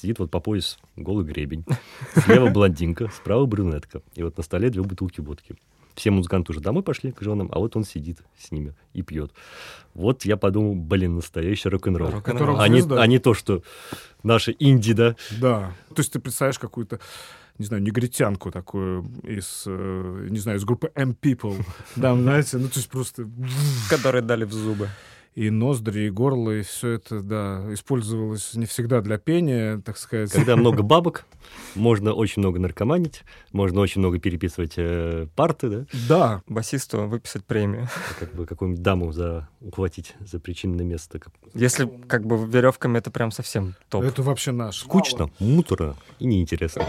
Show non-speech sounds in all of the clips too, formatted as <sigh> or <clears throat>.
сидит вот по пояс голый гребень. Слева блондинка, справа брюнетка. И вот на столе две бутылки водки. Все музыканты уже домой пошли к женам, а вот он сидит с ними и пьет. Вот я подумал, блин, настоящий рок-н-ролл. Рок-н-ролл. А не, а не то, что наши инди, да? Да. То есть ты представляешь какую-то не знаю, негритянку такую из, э, не знаю, из группы M-People. Да, знаете, ну, то есть просто Которые дали в зубы. И ноздри, и горло, и все это, да, использовалось не всегда для пения, так сказать. Когда <laughs> много бабок, можно очень много наркоманить, можно очень много переписывать э, парты, да? Да, Басисту выписать премию. Как бы какую-нибудь даму за ухватить за причинное место. Если как бы веревками, это прям совсем топ. это вообще наш. Скучно, муторно и неинтересно.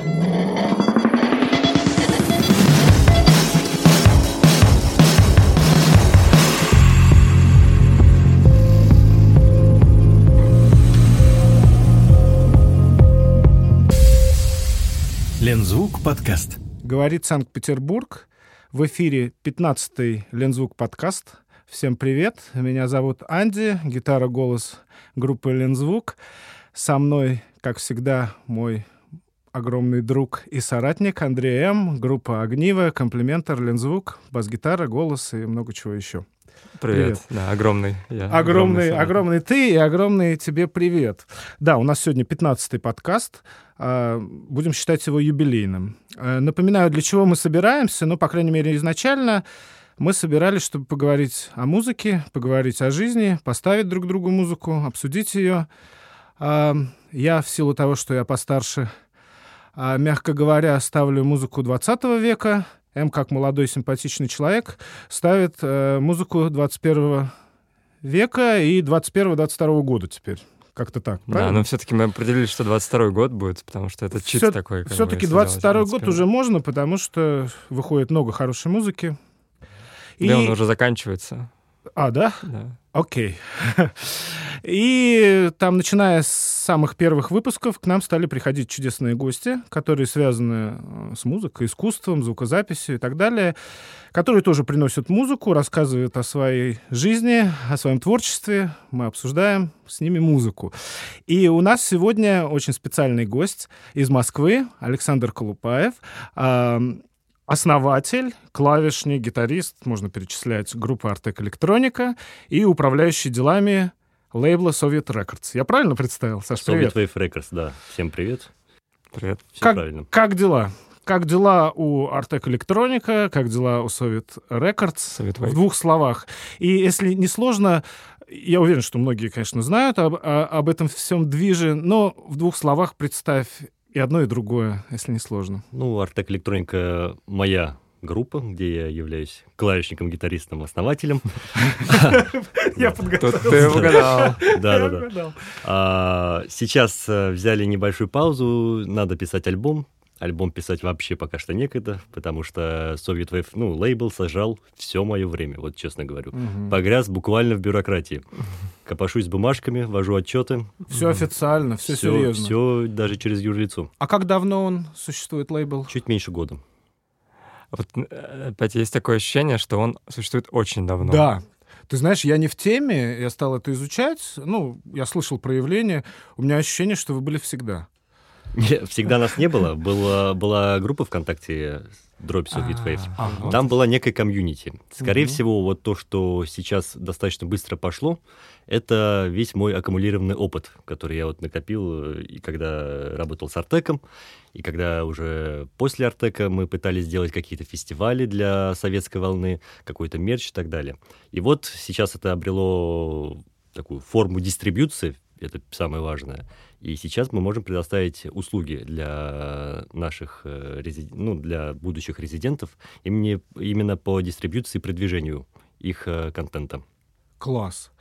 Лензвук подкаст. Говорит Санкт-Петербург. В эфире 15-й Лензвук подкаст. Всем привет. Меня зовут Анди, гитара, голос группы Лензвук. Со мной, как всегда, мой огромный друг и соратник Андрей М, группа Огниво, комплиментар, Лензвук, бас-гитара, голос и много чего еще. Привет. Да, огромный. я. Огромный, соратник. огромный ты и огромный тебе привет. Да, у нас сегодня 15-й подкаст. А, Будем считать его юбилейным. Э, Напоминаю, для чего мы собираемся. Ну, по крайней мере, изначально мы собирались, чтобы поговорить о музыке, поговорить о жизни, поставить друг другу музыку, обсудить ее. А, Я, в силу того, что я постарше, а, мягко говоря, ставлю музыку 20 века. М, как молодой симпатичный человек, ставит э, музыку 21 века и 21-22 года теперь. Как-то так, Да, правильно? но все-таки мы определили, что 22 год будет, потому что это чит Всё- такой. Все-таки если 22 делать год 21. уже можно, потому что выходит много хорошей музыки. И... Да, он уже заканчивается. А, да? Да. Окей. <laughs> И там, начиная с самых первых выпусков, к нам стали приходить чудесные гости, которые связаны э, с музыкой, искусством, звукозаписью и так далее, которые тоже приносят музыку, рассказывают о своей жизни, о своем творчестве. Мы обсуждаем с ними музыку. И у нас сегодня очень специальный гость из Москвы, Александр Колупаев. Основатель, клавишник, гитарист, можно перечислять, группы Артек Электроника и управляющий делами лейбла Soviet Records. Я правильно представил, Саш? Soviet Привет. Wave Records, да. Всем привет. Привет. Все Как- правильно. Как дела? Как дела у Артек Электроника? Как дела у Soviet Records? Совет В двух словах. И если не сложно, я уверен, что многие, конечно, знают об, об этом всем движе, но в двух словах представь и одно, и другое, если не сложно. Ну, Артек Электроника моя группа, где я являюсь клавишником, гитаристом, основателем. <laughs> Я подготовился. ты угадал. <laughs> Да, да, да. А, Сейчас э, взяли небольшую паузу, надо писать альбом. Альбом писать вообще пока что некогда, потому что Soviet Wave, ну, лейбл сожрал все мое время, вот честно говорю. Мгм. Погряз буквально в бюрократии. Копошусь с бумажками, вожу отчеты. Все официально, все, серьезно. Все даже через юрлицо. А как давно он существует, лейбл? Чуть меньше года. Вот э, опять есть такое ощущение, что он существует очень давно. Да. Ты знаешь, я не в теме, я стал это изучать. Ну, я слышал проявления. У меня ощущение, что вы были всегда. Всегда нас не было. Была, была группа ВКонтакте Дробь Soviet Wave. А. Там была некая комьюнити. Скорее всего, вот то, что сейчас достаточно быстро пошло, это весь мой аккумулированный опыт, который я вот накопил, э, и когда работал с Артеком, и когда уже после Артека мы пытались сделать какие-то фестивали для советской волны, какой-то мерч и так далее. И вот сейчас это обрело такую форму дистрибьюции, это самое важное. И сейчас мы можем предоставить услуги для наших, э, резид- ну, для будущих резидентов именно, именно по дистрибьюции и продвижению их э, контента. Класс.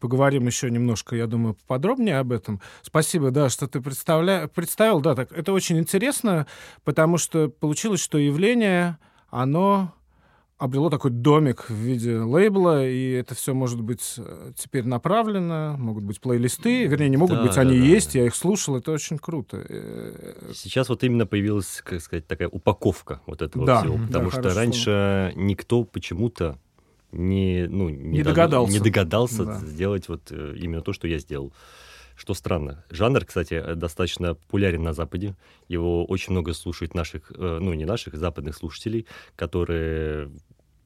Поговорим еще немножко, я думаю, поподробнее об этом. Спасибо, да, что ты представля... представил. Да, так, это очень интересно, потому что получилось, что явление, оно обрело такой домик в виде лейбла, и это все может быть э, теперь направлено, могут быть плейлисты, вернее, не могут Да, быть, да, они да. есть, я их слушал, это очень круто. Э, Сейчас вот именно появилась, как сказать, такая упаковка вот этого Да, всего. да, Потому что хорошее раньше никто почему-то не, ну, Не дод- догадался. не догадался Да. сделать вот э, именно то, что я сделал. что странно. Жанр, кстати, достаточно популярен на Западе. Его очень много слушают наших, э, ну, не наших, западных слушателей, которые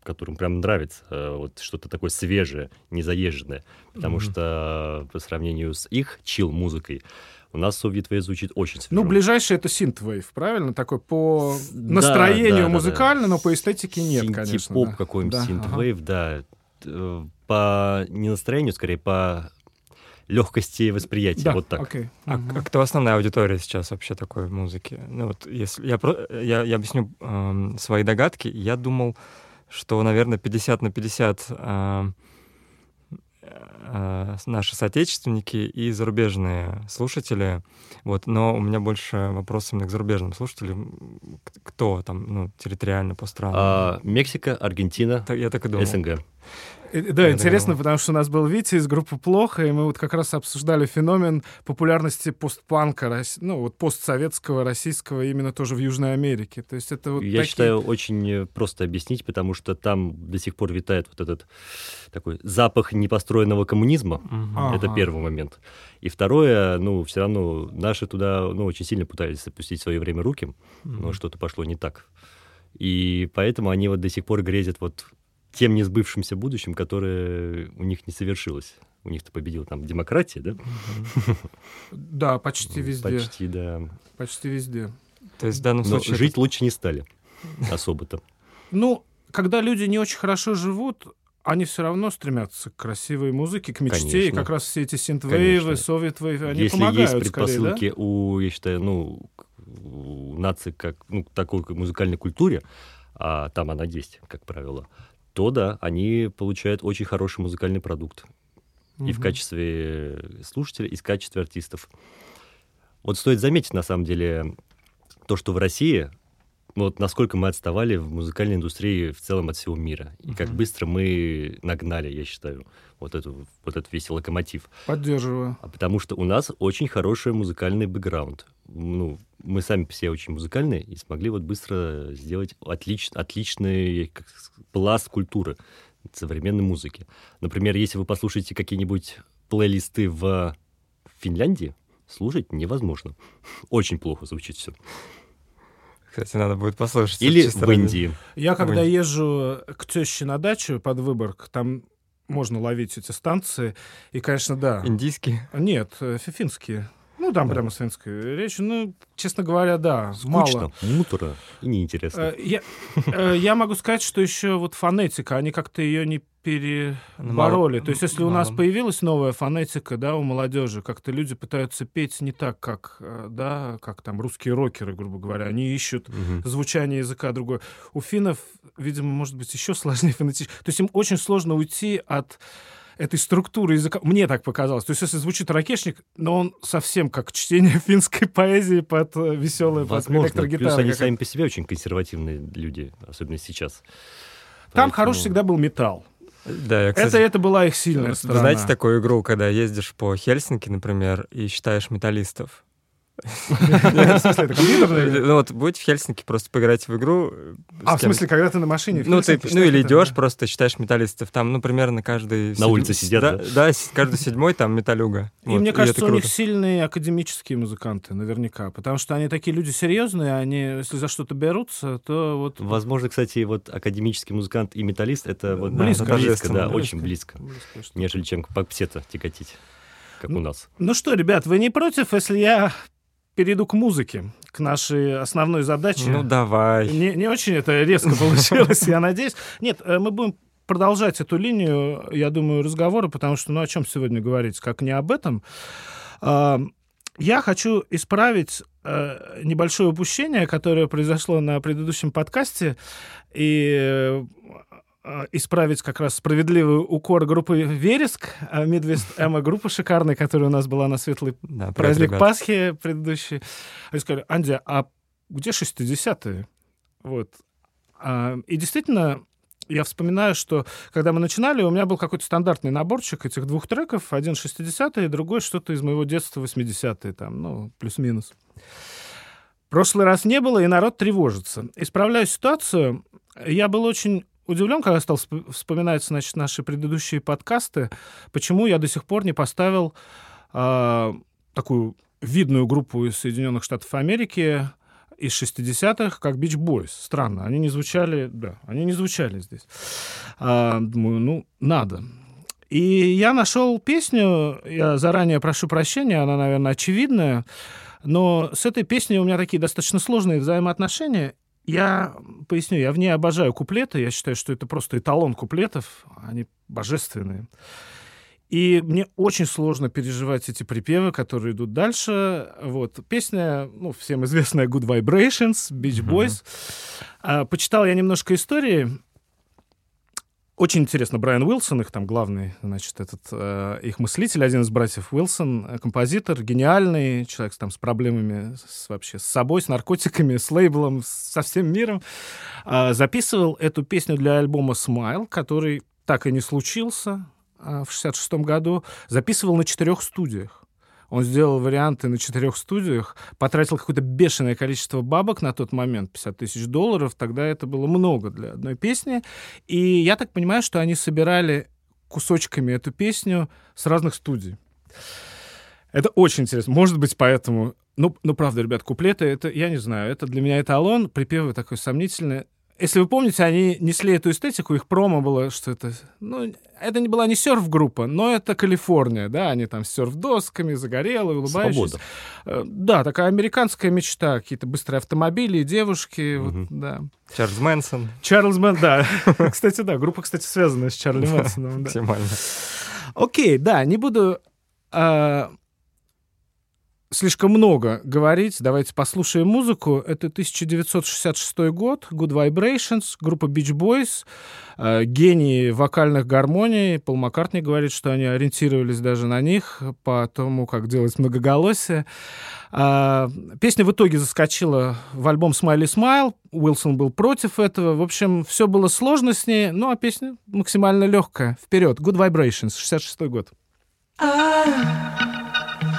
которым прям нравится э, вот что-то такое свежее, незаезженное. Потому mm-hmm. что по сравнению с их чил-музыкой, у нас Soviet Wave звучит очень свежо. Ну, ближайший это Synthwave, правильно? Такой по да, настроению да, да, музыкально, да. но по эстетике нет, Синти конечно. поп да. какой-нибудь, да, Synthwave, ага. да. Э, по не настроению, скорее по легкости восприятия. Да, вот так. Okay. А, угу. а кто основная аудитория сейчас вообще такой музыки? Ну вот если я я, я объясню э, свои догадки, я думал, что, наверное, 50 на 50 э, э, наши соотечественники и зарубежные слушатели. Вот, но у меня больше вопросов именно к зарубежным слушателям. Кто там, ну, территориально по странам? А, Мексика, Аргентина, я так и думал. СНГ. Да, я интересно, потому что у нас был Витя из группы «Плохо», и мы вот как раз обсуждали феномен популярности постпанка, ну вот постсоветского, российского, именно тоже в Южной Америке. То есть это вот Я такие... считаю, очень просто объяснить, потому что там до сих пор витает вот этот такой запах непостроенного коммунизма. Угу. Это ага. первый момент. И второе, ну, все равно наши туда, ну, очень сильно пытались запустить в свое время руки, угу. но что-то пошло не так. И поэтому они вот до сих пор грезят вот тем несбывшимся будущим, которое у них не совершилось. У них-то победила там демократия, да? Да, почти везде. Почти, да. Почти везде. То есть в данном Но случае... жить лучше не стали особо-то. Ну, когда люди не очень хорошо живут, они все равно стремятся к красивой музыке, к мечте, Конечно. и как раз все эти синтвейвы, советвейвы, они Если помогают есть предпосылки скорее, да? у, я считаю, ну, у нации как, ну, такой музыкальной культуре, а там она есть, как правило, то да, они получают очень хороший музыкальный продукт. Угу. И в качестве слушателя, и в качестве артистов. Вот стоит заметить, на самом деле, то, что в России, вот насколько мы отставали в музыкальной индустрии в целом от всего мира. И как быстро мы нагнали, я считаю, вот, эту, вот этот весь локомотив. Поддерживаю. А потому что у нас очень хороший музыкальный бэкграунд. Ну, мы сами все очень музыкальные и смогли вот быстро сделать отлич, отличный как, пласт культуры современной музыки. Например, если вы послушаете какие-нибудь плейлисты в Финляндии, слушать невозможно. <laughs> Очень плохо звучит все. Кстати, надо будет послушать. Или в Индии. Я когда езжу к теще на дачу под Выборг, там можно ловить эти станции. И, конечно, да. Индийские? Нет, э, финские. Ну, там прямо свинская речь. Ну, честно говоря, да, Скучно, мало. муторно и неинтересно. Э, я, э, я могу сказать, что еще вот фонетика, они как-то ее не перебороли. То есть, если у нас появилась новая фонетика, да, у молодежи, как-то люди пытаются петь не так, как, э, да, как там русские рокеры, грубо говоря. Они ищут угу. звучание языка другое. У финнов, видимо, может быть, еще сложнее фонетически. То есть, им очень сложно уйти от этой структуры языка. Мне так показалось. То есть, если звучит ракешник, но он совсем как чтение <laughs> финской поэзии под э, Возможно. под электрогитару. Плюс они сами по себе очень консервативные люди, особенно сейчас. Там Поэтому... хороший всегда был металл. Да, я, кстати, это, это была их сильная сторона. Знаете такую игру, когда ездишь по Хельсинки, например, и считаешь металлистов? Ну вот будь в Хельсинки, просто поиграть в игру. Э, а, в смысле, когда ты на машине Ну, ты, ну или идешь, просто считаешь металлистов. Там, ну, примерно каждый... На улице сидят, да? Каждый седьмой там металюга. И мне кажется, у них сильные академические музыканты, наверняка. Потому что они такие люди серьезные, они, если за что-то берутся, то вот... Возможно, кстати, вот академический музыкант и металлист, это вот близко, близко, да, очень близко, нежели чем по псета тяготить как у нас. Ну что, ребят, вы не против, если я перейду к музыке, к нашей основной задаче. Ну, давай. Не, не очень это резко <laughs> получилось, я надеюсь. Нет, э, мы будем продолжать эту линию, я думаю, разговора, потому что, ну, о чем сегодня говорить, как не об этом. А, я хочу исправить э, небольшое упущение, которое произошло на предыдущем подкасте, и э, исправить как раз справедливый укор группы «Вереск», Мидвест Эмма группа шикарная, которая у нас была на светлый да, праздник ребят. Пасхи предыдущий. Они сказали, Анди, а где 60-е? Вот. А, и действительно, я вспоминаю, что когда мы начинали, у меня был какой-то стандартный наборчик этих двух треков. Один 60-е, другой что-то из моего детства 80-е, там, ну, плюс-минус. прошлый раз не было, и народ тревожится. Исправляю ситуацию. Я был очень удивлен, когда стал вспоминать значит, наши предыдущие подкасты, почему я до сих пор не поставил э, такую видную группу из Соединенных Штатов Америки из 60-х, как Beach Boys. Странно, они не звучали, да, они не звучали здесь. А, думаю, ну, надо. И я нашел песню, я заранее прошу прощения, она, наверное, очевидная, но с этой песней у меня такие достаточно сложные взаимоотношения. Я поясню, я в ней обожаю куплеты, я считаю, что это просто эталон куплетов, они божественные. И мне очень сложно переживать эти припевы, которые идут дальше. Вот. Песня, ну, всем известная Good Vibrations, Beach Boys. Mm-hmm. А, почитал я немножко истории. Очень интересно, Брайан Уилсон, их там главный, значит, этот, э, их мыслитель, один из братьев Уилсон, э, композитор, гениальный, человек там с проблемами с, вообще с собой, с наркотиками, с лейблом, со всем миром, э, записывал эту песню для альбома «Смайл», который так и не случился, а, в 66 году, записывал на четырех студиях. Он сделал варианты на четырех студиях, потратил какое-то бешеное количество бабок на тот момент, 50 тысяч долларов, тогда это было много для одной песни. И я так понимаю, что они собирали кусочками эту песню с разных студий. Это очень интересно. Может быть, поэтому... Ну, ну, правда, ребят, куплеты, это, я не знаю, это для меня эталон, припевы такой сомнительный. Если вы помните, они несли эту эстетику, их промо было, что это... Ну, это не была не серф-группа, но это Калифорния, да, они там с серф-досками, загорелые, улыбающиеся. Свобода. Э, да, такая американская мечта, какие-то быстрые автомобили, девушки, угу. вот, да. Чарльз Мэнсон. Чарльз Мэнсон, да. <laughs> Кстати, да, группа, кстати, связана с Чарли Мэнсоном. Максимально. Окей, да, не буду а, слишком много говорить. Давайте послушаем музыку. Это 1966 год, Good Vibrations, группа Beach Boys, э, гении вокальных гармоний. Пол Маккартни говорит, что они ориентировались даже на них по тому, как делать многоголосие. А, песня в итоге заскочила в альбом «Смайли Смайл». Уилсон был против этого. В общем, все было сложно с ней, ну а песня максимально легкая. Вперед. Good Vibrations, 66 год. Ah.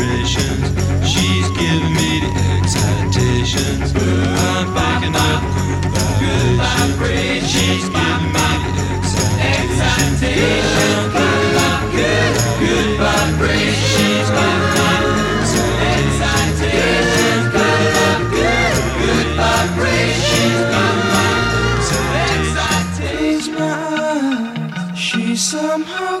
vibrations. She's giving me the excitations. I'm picking up good. She's giving me the excitations. Good, good vibrations. She's giving me the excitations. Picking up good, good vibrations. Close my eyes. She's somehow.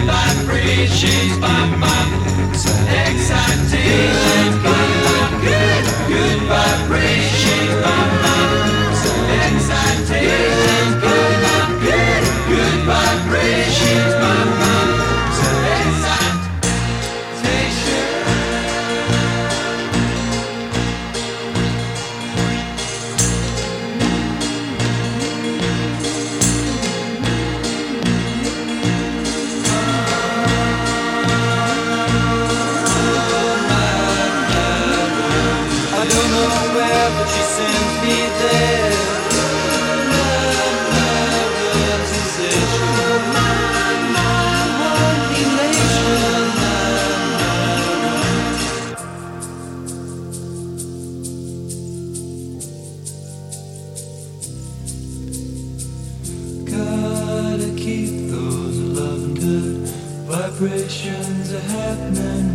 vibrations. She's giving me Excitation, good, good vibration. Ну that man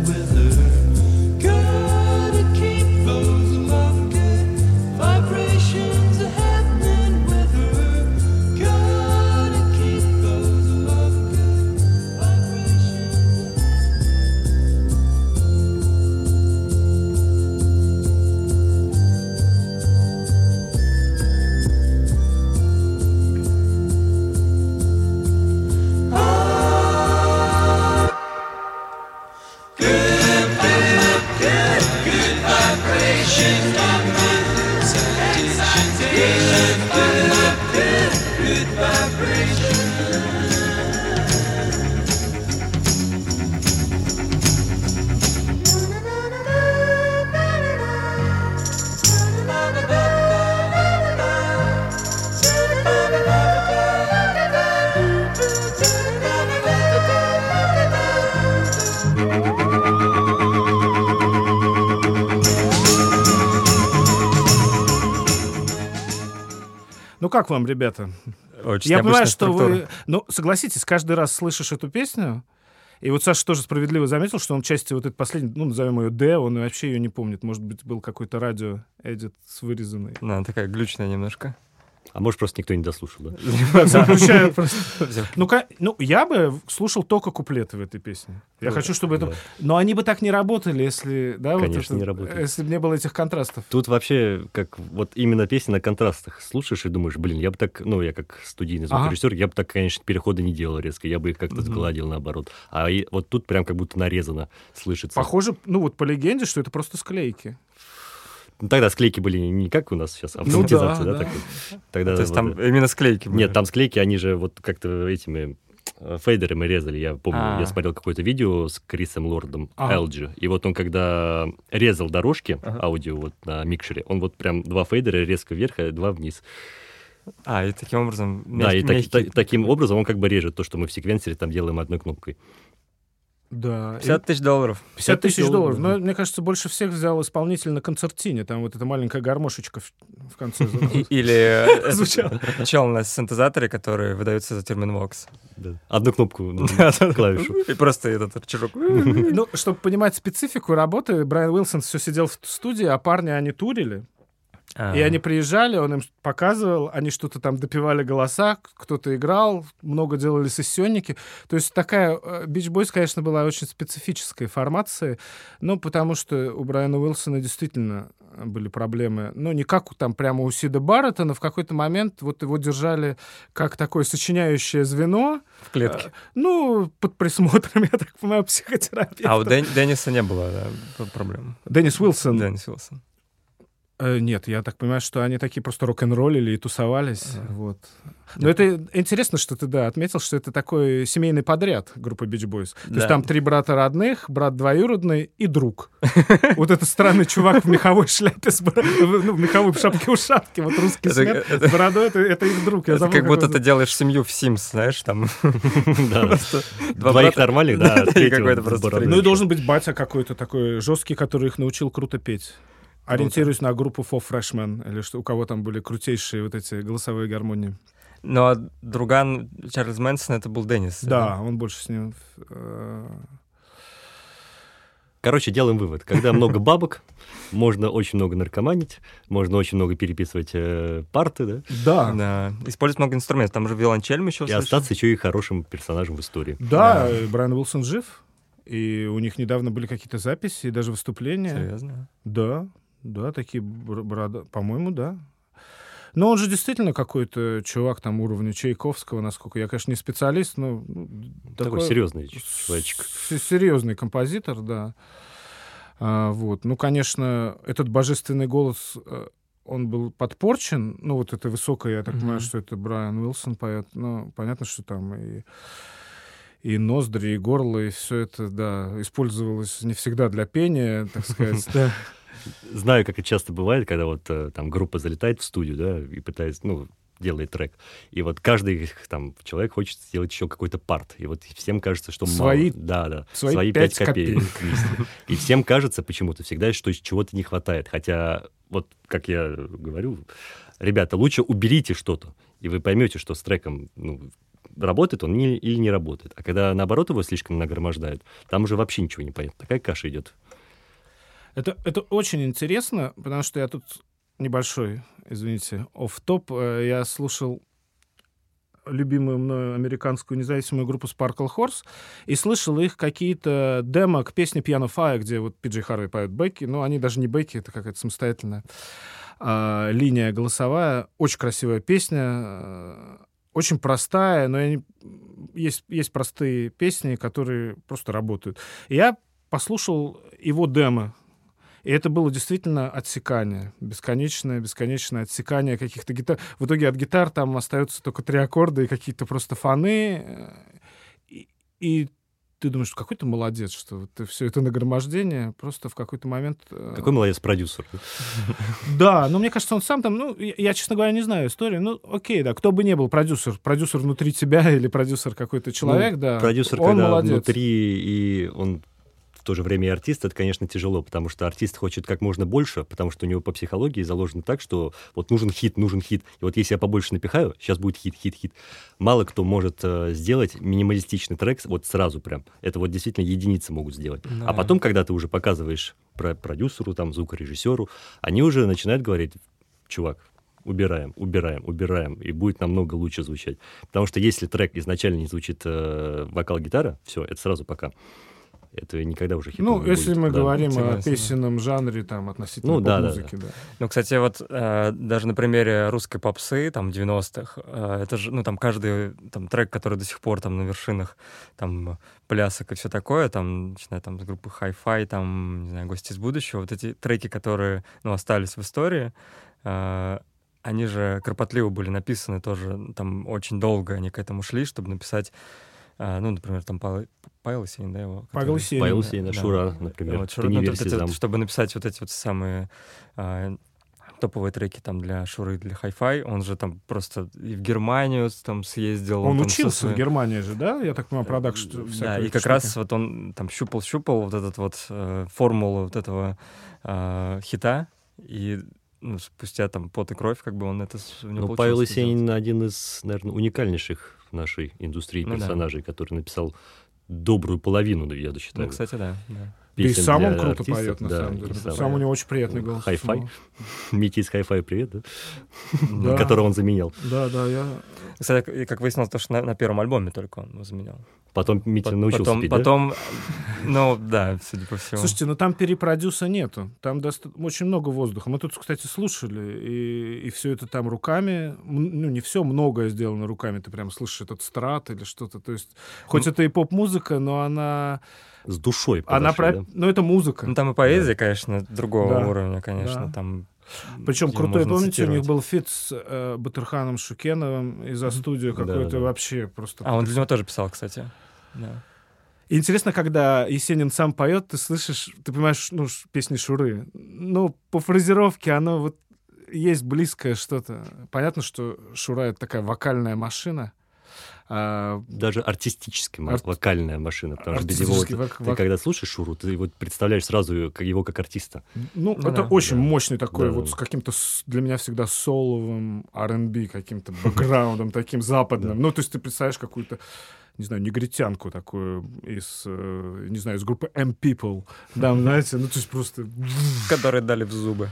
как вам, ребята? Очень Я понимаю, что структура. вы... Ну, согласитесь, каждый раз слышишь эту песню, и вот Саша тоже справедливо заметил, что он части вот этой последней, ну, назовем ее Д, он вообще ее не помнит. Может быть, был какой-то радио эдит с вырезанной. Да, такая глючная немножко. А может, просто никто не дослушал, да? <laughs> Заключаю <laughs> просто. Ну, ну, я бы слушал только куплеты в этой песне. Я хочу, чтобы это... Но они бы так не работали, если... Да, Конечно, не работали. Если бы не было этих контрастов. Тут вообще, как вот именно песни на контрастах слушаешь и думаешь, блин, я бы так, ну, я как студийный звукорежиссер, я бы так, конечно, переходы не делал резко, я бы их как-то сгладил наоборот. А вот тут прям как будто нарезано слышится. Похоже, ну вот по легенде, что это просто склейки. Ну, тогда склейки были не как у нас сейчас, Ну автоматизация, да, да, да. такой. Тогда То есть вот, там именно склейки были. Нет, там склейки, они же вот как-то этими э, фейдерами резали. Я помню, А. я смотрел какое-то видео с Крисом Лордом Ага. LG. И вот он, когда резал дорожки Ага. аудио вот на микшере, он вот прям два фейдера резко вверх, а два вниз. А, и таким образом да, и мягкий- так- мягкий. та- таким образом он как бы режет то, что мы в секвенсоре там делаем одной кнопкой. Да. 50 тысяч долларов. 50 тысяч долларов. Но, мне кажется, больше всех взял исполнитель на концертине. Там вот эта маленькая гармошечка в, в конце. <laughs> Или э, <laughs> Звучало. этот чел на синтезаторе, который выдается за термин Vox. Одну кнопку, <laughs> клавишу. И просто этот рычажок. Ну, чтобы понимать специфику работы, Брайан Уилсон все сидел в студии, а парни, они турили. А. И они приезжали, он им показывал, они что-то там допивали голоса, кто-то играл, много делали сессионники. То есть такая... Бич Бойс, конечно, была очень специфической формацией, ну, потому что у Брайана Уилсона действительно были проблемы. Ну, не как у- там прямо у Сида Баррета, но в какой-то момент вот его держали как такое сочиняющее звено, в клетке. ну, под присмотром, <laughs> я так понимаю, психотерапевта. А у Дэн- Денниса не было да, проблем. Деннис Уилсон. Деннис Уилсон. Э, Нет, я так понимаю, что они такие просто рок-н-роллили и тусовались. Ага. Вот. Но это интересно, что ты, да, отметил, что это такой семейный подряд группы Beach Boys. То Да. есть там три брата родных, брат двоюродный и друг. <laughs> Вот этот странный чувак в меховой шляпе, ну, в меховой шапке-ушатке, вот русский смех, это- с бородой, это их друг. Это как будто ты делаешь семью в Sims, знаешь, там <laughs> Двоих брата. нормальных, да, <laughs> какой-то просто. Ну и должен быть батя какой-то такой жесткий, который их научил круто петь. Ориентируюсь на группу Four Freshmen, или что у кого там были крутейшие вот эти голосовые гармонии. Ну, а друган Чарльз Мэнсон это был Деннис. Да, он больше с ним... э, Короче, делаем вывод. Когда много бабок, можно очень много наркоманить, можно очень много переписывать э, парты, да, Да, Да. Использовать много инструментов. Там же виолончель мы еще и остаться еще и хорошим персонажем в истории. да, Да. Брайан Уилсон жив, и у них недавно были какие-то записи, и даже выступления. Серьезно? Да, да, такие борода, по-моему, да. Но он же действительно какой-то чувак там уровня Чайковского, насколько я, конечно, не специалист, но ну, Такой серьезный человечек. с- серьезный композитор, да. А, вот, ну, конечно, этот божественный голос, э, он был подпорчен, ну, вот это высокое, я так Мгм. понимаю, что это Брайан Уилсон поет, ну, понятно, что там и и ноздри, и горло, и все это, да, использовалось не всегда для пения, так <laughs> сказать. Знаю, как это часто бывает, когда вот э, там группа залетает в студию, да, и пытается, ну, делает трек. И вот каждый там человек хочет сделать еще какой-то парт. И вот всем кажется, что Свои- мало. Да, да. свои пять пять копеек. <laughs> вместе. И всем кажется почему-то всегда, что чего-то не хватает. Хотя, вот как я говорю, ребята, лучше уберите что-то, и вы поймете, что с треком ну, работает он или не работает. А когда наоборот его слишком нагромождают, там уже вообще ничего не понятно. Такая каша идет. Это, это очень интересно, потому что я тут небольшой, извините, оф-топ. Э, Я слушал любимую мною американскую независимую группу Sparkle Horse и слышал их какие-то демо к песне Piano Fire, где вот Пиджей Харви поет бэки, но они даже не бэки, это какая-то самостоятельная а, линия голосовая. Очень красивая песня, э, очень простая, но я не- есть, есть простые песни, которые просто работают. Я послушал его демо, И это было действительно отсекание, бесконечное, бесконечное отсекание каких-то гитар. В итоге от гитар там остаются только три аккорда и какие-то просто фоны. Э, и, и ты думаешь, какой ты молодец, что ты все это нагромождение просто в какой-то момент... Э, какой молодец продюсер. Да, <laughs> но мне кажется, он сам там, ну, я, честно говоря, не знаю историю. Ну, окей, да, кто бы не был продюсер, продюсер внутри тебя <laughs> или продюсер какой-то человек, ну, да. Продюсер, он когда молодец. внутри, и он то же время и артист, это, конечно, тяжело, потому что артист хочет как можно больше, потому что у него по психологии заложено так, что вот нужен хит, нужен хит. И вот если я побольше напихаю, сейчас будет хит, хит, хит. Мало кто может э, сделать минималистичный трек вот сразу прям. Это вот действительно единицы могут сделать. Да. А потом, когда ты уже показываешь про продюсеру, там, звукорежиссеру, они уже начинают говорить, чувак, убираем, убираем, убираем, и будет намного лучше звучать. Потому что если трек изначально не звучит э, вокал-гитара, все, это сразу пока это никогда уже хитом Ну, если будет. мы да, говорим о песенном жанре, там, относительно ну, да, музыки да, да. да. Ну, кстати, вот э, даже на примере русской попсы, там, 90-х, э, это же, ну, там, каждый там, трек, который до сих пор там на вершинах, там, плясок и все такое, там, начиная там с группы Hi-Fi, там, не знаю, Гости из будущего, вот эти треки, которые, ну, остались в истории, э, они же кропотливо были написаны тоже, там, очень долго они к этому шли, чтобы написать а, ну, например, там Павел, Павел Есенин, да, его? Павел Есенин. Павел Есенин, да. Шура, например. Вот, Шура, ну, вот эти, чтобы написать вот эти вот самые а, топовые треки там для Шуры, для Hi-Fi, он же там просто и в Германию там съездил. Он, он учился своей... в Германии же, да? Я так понимаю, продакшн Да, и как штуки. раз вот он там щупал-щупал вот этот вот э, формулу вот этого э, хита, и ну, спустя там пот и кровь, как бы он это Ну, Павел Есенин один из, наверное, уникальнейших нашей индустрии ну, персонажей, да. который написал добрую половину, я считаю. Ну, кстати, да. да. Да и сам он круто артистов, поет, на да, самом деле. Сам, сам у него очень приятный голос. Хай-фай. <laughs> Митя из хай-фай, привет, <laughs> да? Которого он заменял. Да, да, я... Кстати, как выяснилось, то, что на, на первом альбоме только он его заменял. Потом Митя научился потом, петь, Потом, да? ну да, судя по всему. Слушайте, ну там перепродюса нету. Там доста... очень много воздуха. Мы тут, кстати, слушали, и, и все это там руками. Ну, не все, многое сделано руками. Ты прям слышишь этот страт или что-то. То есть, хоть ну, это и поп-музыка, но она с душой. Она про... да? Ну, это музыка. Ну, там и поэзия, да. конечно, другого да. уровня, конечно. Да. Там причем крутой, помните, цитировать. у них был фит с э, Батырханом Шукеновым из-за студию какой-то да, да. вообще просто... А, он для него тоже писал, кстати. Да. И интересно, когда Есенин сам поет, ты слышишь, ты понимаешь, ну, песни Шуры. Ну, по фразировке оно вот есть близкое что-то. Понятно, что Шура — это такая вокальная машина, а, даже артистически Ар... вокальная машина, потому что без него вок... ты, вок... когда слушаешь Шуру, ты его представляешь сразу его как артиста. Ну, ну это да, очень да. мощный такой да, вот да. с каким-то для меня всегда соловым R&B каким-то бэкграундом таким западным. Ну, то есть ты представляешь какую-то не знаю, негритянку такую из, э, не знаю, из группы M-People, да, <laughs> знаете, ну, то есть просто... Которые дали в зубы.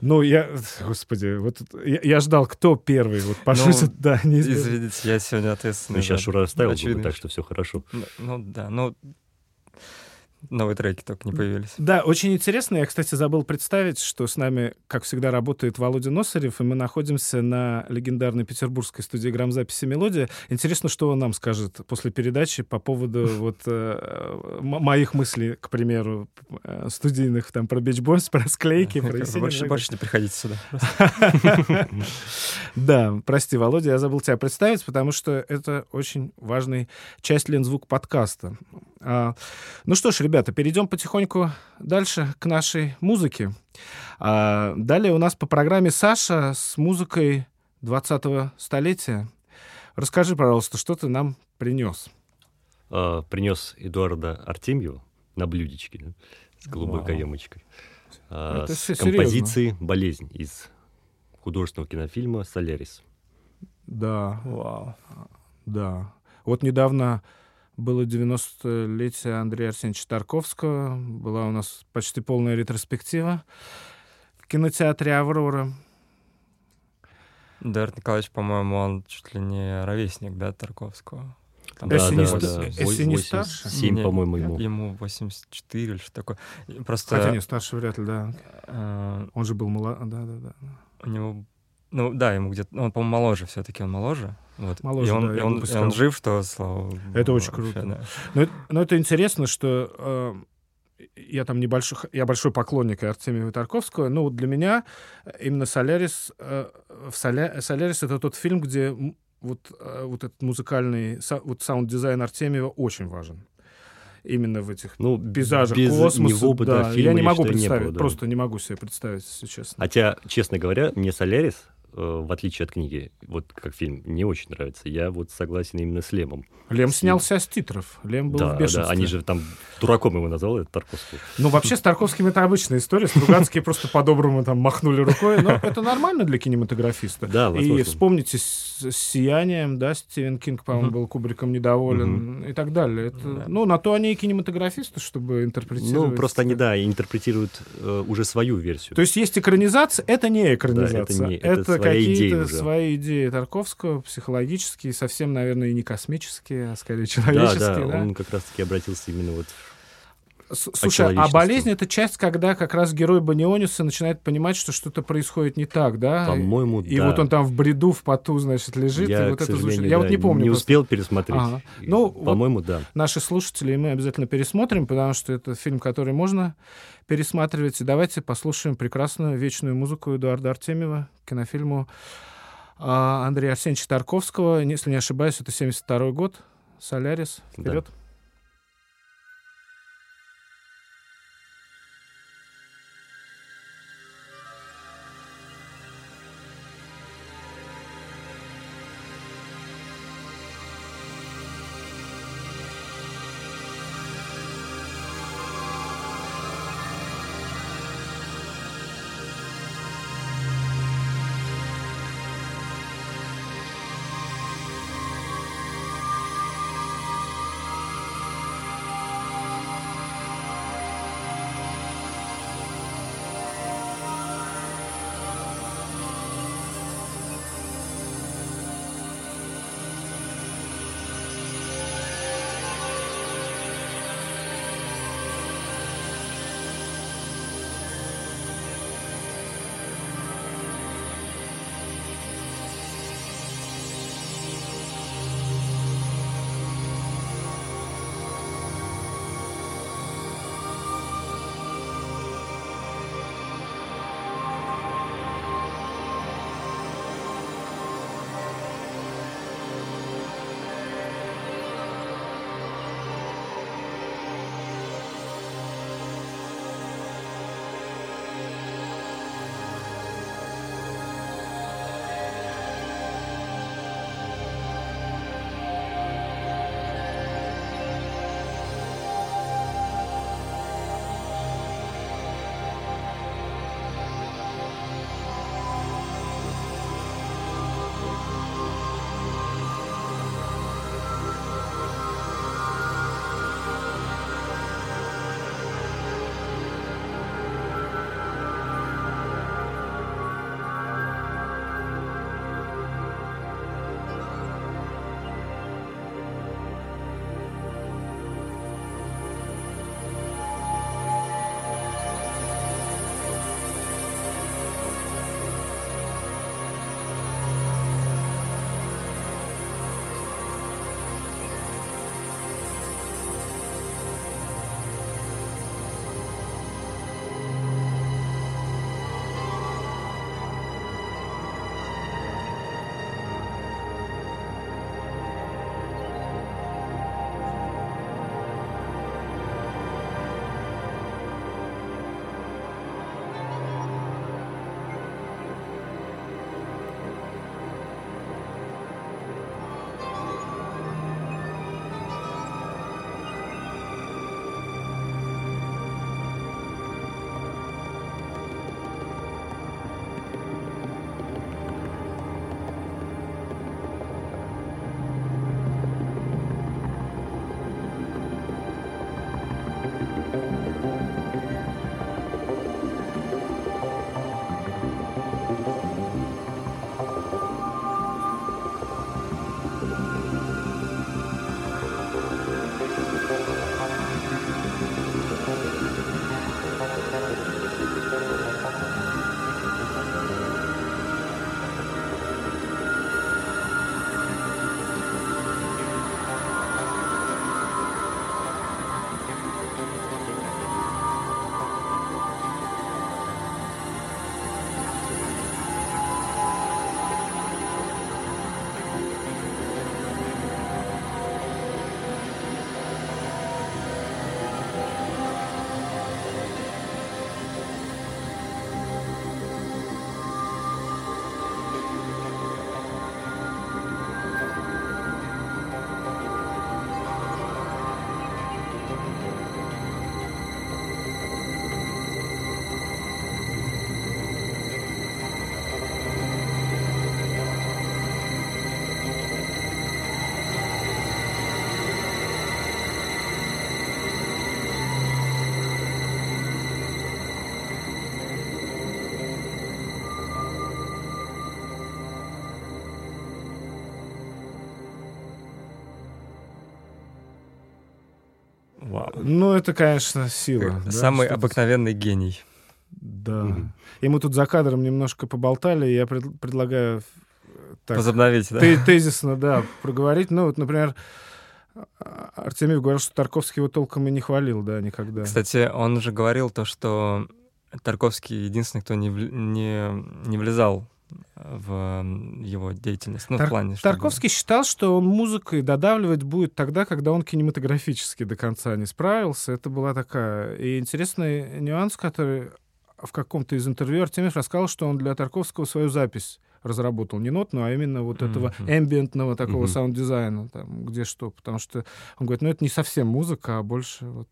Ну, я, господи, вот я, я ждал, кто первый. Вот пошутит, ну, да, не Извините, я сегодня ответственный. Ну, сейчас Шура расставил зубы, так что все хорошо. Ну, ну да, ну новые треки только не появились. Да, очень интересно. Я, кстати, забыл представить, что с нами, как всегда, работает Володя Носарев, и мы находимся на легендарной петербургской студии грамзаписи «Мелодия». Интересно, что он нам скажет после передачи по поводу <laughs> вот э, моих мыслей, к примеру, э, студийных там про Beach Boys, про склейки, про Больше, больше не приходите сюда. <laughs> Да, прости, Володя, я забыл тебя представить, потому что это очень важная часть Лензвук подкаста. А, ну что ж, ребята, перейдем потихоньку дальше к нашей музыке. А, далее у нас по программе Саша с музыкой 20-го столетия. Расскажи, пожалуйста, что ты нам принес? А, принес Эдуарда Артемьева на блюдечке да, с голубой Вау. каемочкой. А, Это с композицией «Болезнь» из художественного кинофильма «Солярис». Да, вау. Да. Вот недавно было 90-летие Андрея Арсеньевича Тарковского. Была у нас почти полная ретроспектива в кинотеатре «Аврора». Дарт Николаевич, по-моему, он чуть ли не ровесник, да, Тарковского? Там, да, если, да, не, да, если не старше? 7, по-моему, ему. Ему 84 или что такое. Просто... Хотя не, старше вряд ли, да. А... Он же был молодой, да, да, да. У него ну да, ему где-то, он, по-моему, моложе все-таки, он моложе. Вот. Моложе, и он, да, и он, и он жив, что слава Это очень круто. Да. Но, но это интересно, что э, я там небольшой, я большой поклонник Артемия Тарковского, но вот для меня именно «Солярис», э, в Соля, «Солярис» — это тот фильм, где вот, э, вот этот музыкальный, вот саунд-дизайн Артемьева очень важен именно в этих ну, пейзажах без космоса. Него бы, да, я не могу представить, не было, да. просто не могу себе представить, если честно. Хотя, честно говоря, мне «Солярис» в отличие от книги, вот как фильм, не очень нравится. Я вот согласен именно с Лемом. Лем с снялся с титров. Лем был да, в бешенстве. Да, они же там дураком его назвал, это Тарковский. Ну, вообще, с Тарковским это обычная история. Стругацкие просто по-доброму там махнули рукой. Но это нормально для кинематографиста. Да. И вспомните с «Сиянием», да, Стивен Кинг, по-моему, был Кубриком недоволен и так далее. Ну, на то они и кинематографисты, чтобы интерпретировать. Ну, просто они, да, интерпретируют э, уже свою версию. То есть есть экранизация, это не экранизация. Это это, это какие-то свои идеи Тарковского, психологические, совсем, наверное, и не космические, а скорее человеческие. Да, да, да? он как раз-таки обратился именно вот Слушай, а болезнь это часть, когда как раз герой Баниониса начинает понимать, что что-то происходит не так, да? По-моему, и, да. вот он там в бреду, в поту, значит, лежит. Я, и вот это звучит. Я да, вот не помню. Не просто. успел пересмотреть. Ага. Ну, по-моему, вот да. Наши слушатели мы обязательно пересмотрим, потому что это фильм, который можно пересматривать. И давайте послушаем прекрасную вечную музыку Эдуарда Артемьева кинофильму а, Андрея Арсеньевича Тарковского. Если не ошибаюсь, это 72 год. «Солярис». Вперед. Да. Ну, это, конечно, сила. да, Самый обыкновенный гений. Да. Мгм. И мы тут за кадром немножко поболтали, и я пред- предлагаю э, так, Возобновить, да? те- тезисно, да, проговорить. Ну, вот, например, Артемьев говорил, что Тарковский его толком и не хвалил, да, никогда. Кстати, он же говорил то, что Тарковский единственный, кто не, вли- не, не влезал в его деятельность. Ну, Тар- в плане, чтобы- Тарковский считал, что он музыкой додавливать будет тогда, когда он кинематографически до конца не справился. Это была такая... И интересный нюанс, который в каком-то из интервью Артемьев рассказал, что он для Тарковского свою запись разработал. Не нотную, а именно вот этого Мгм. эмбиентного такого Мгм. саунд-дизайна, там, где что. Потому что он говорит, ну это не совсем музыка, а больше вот...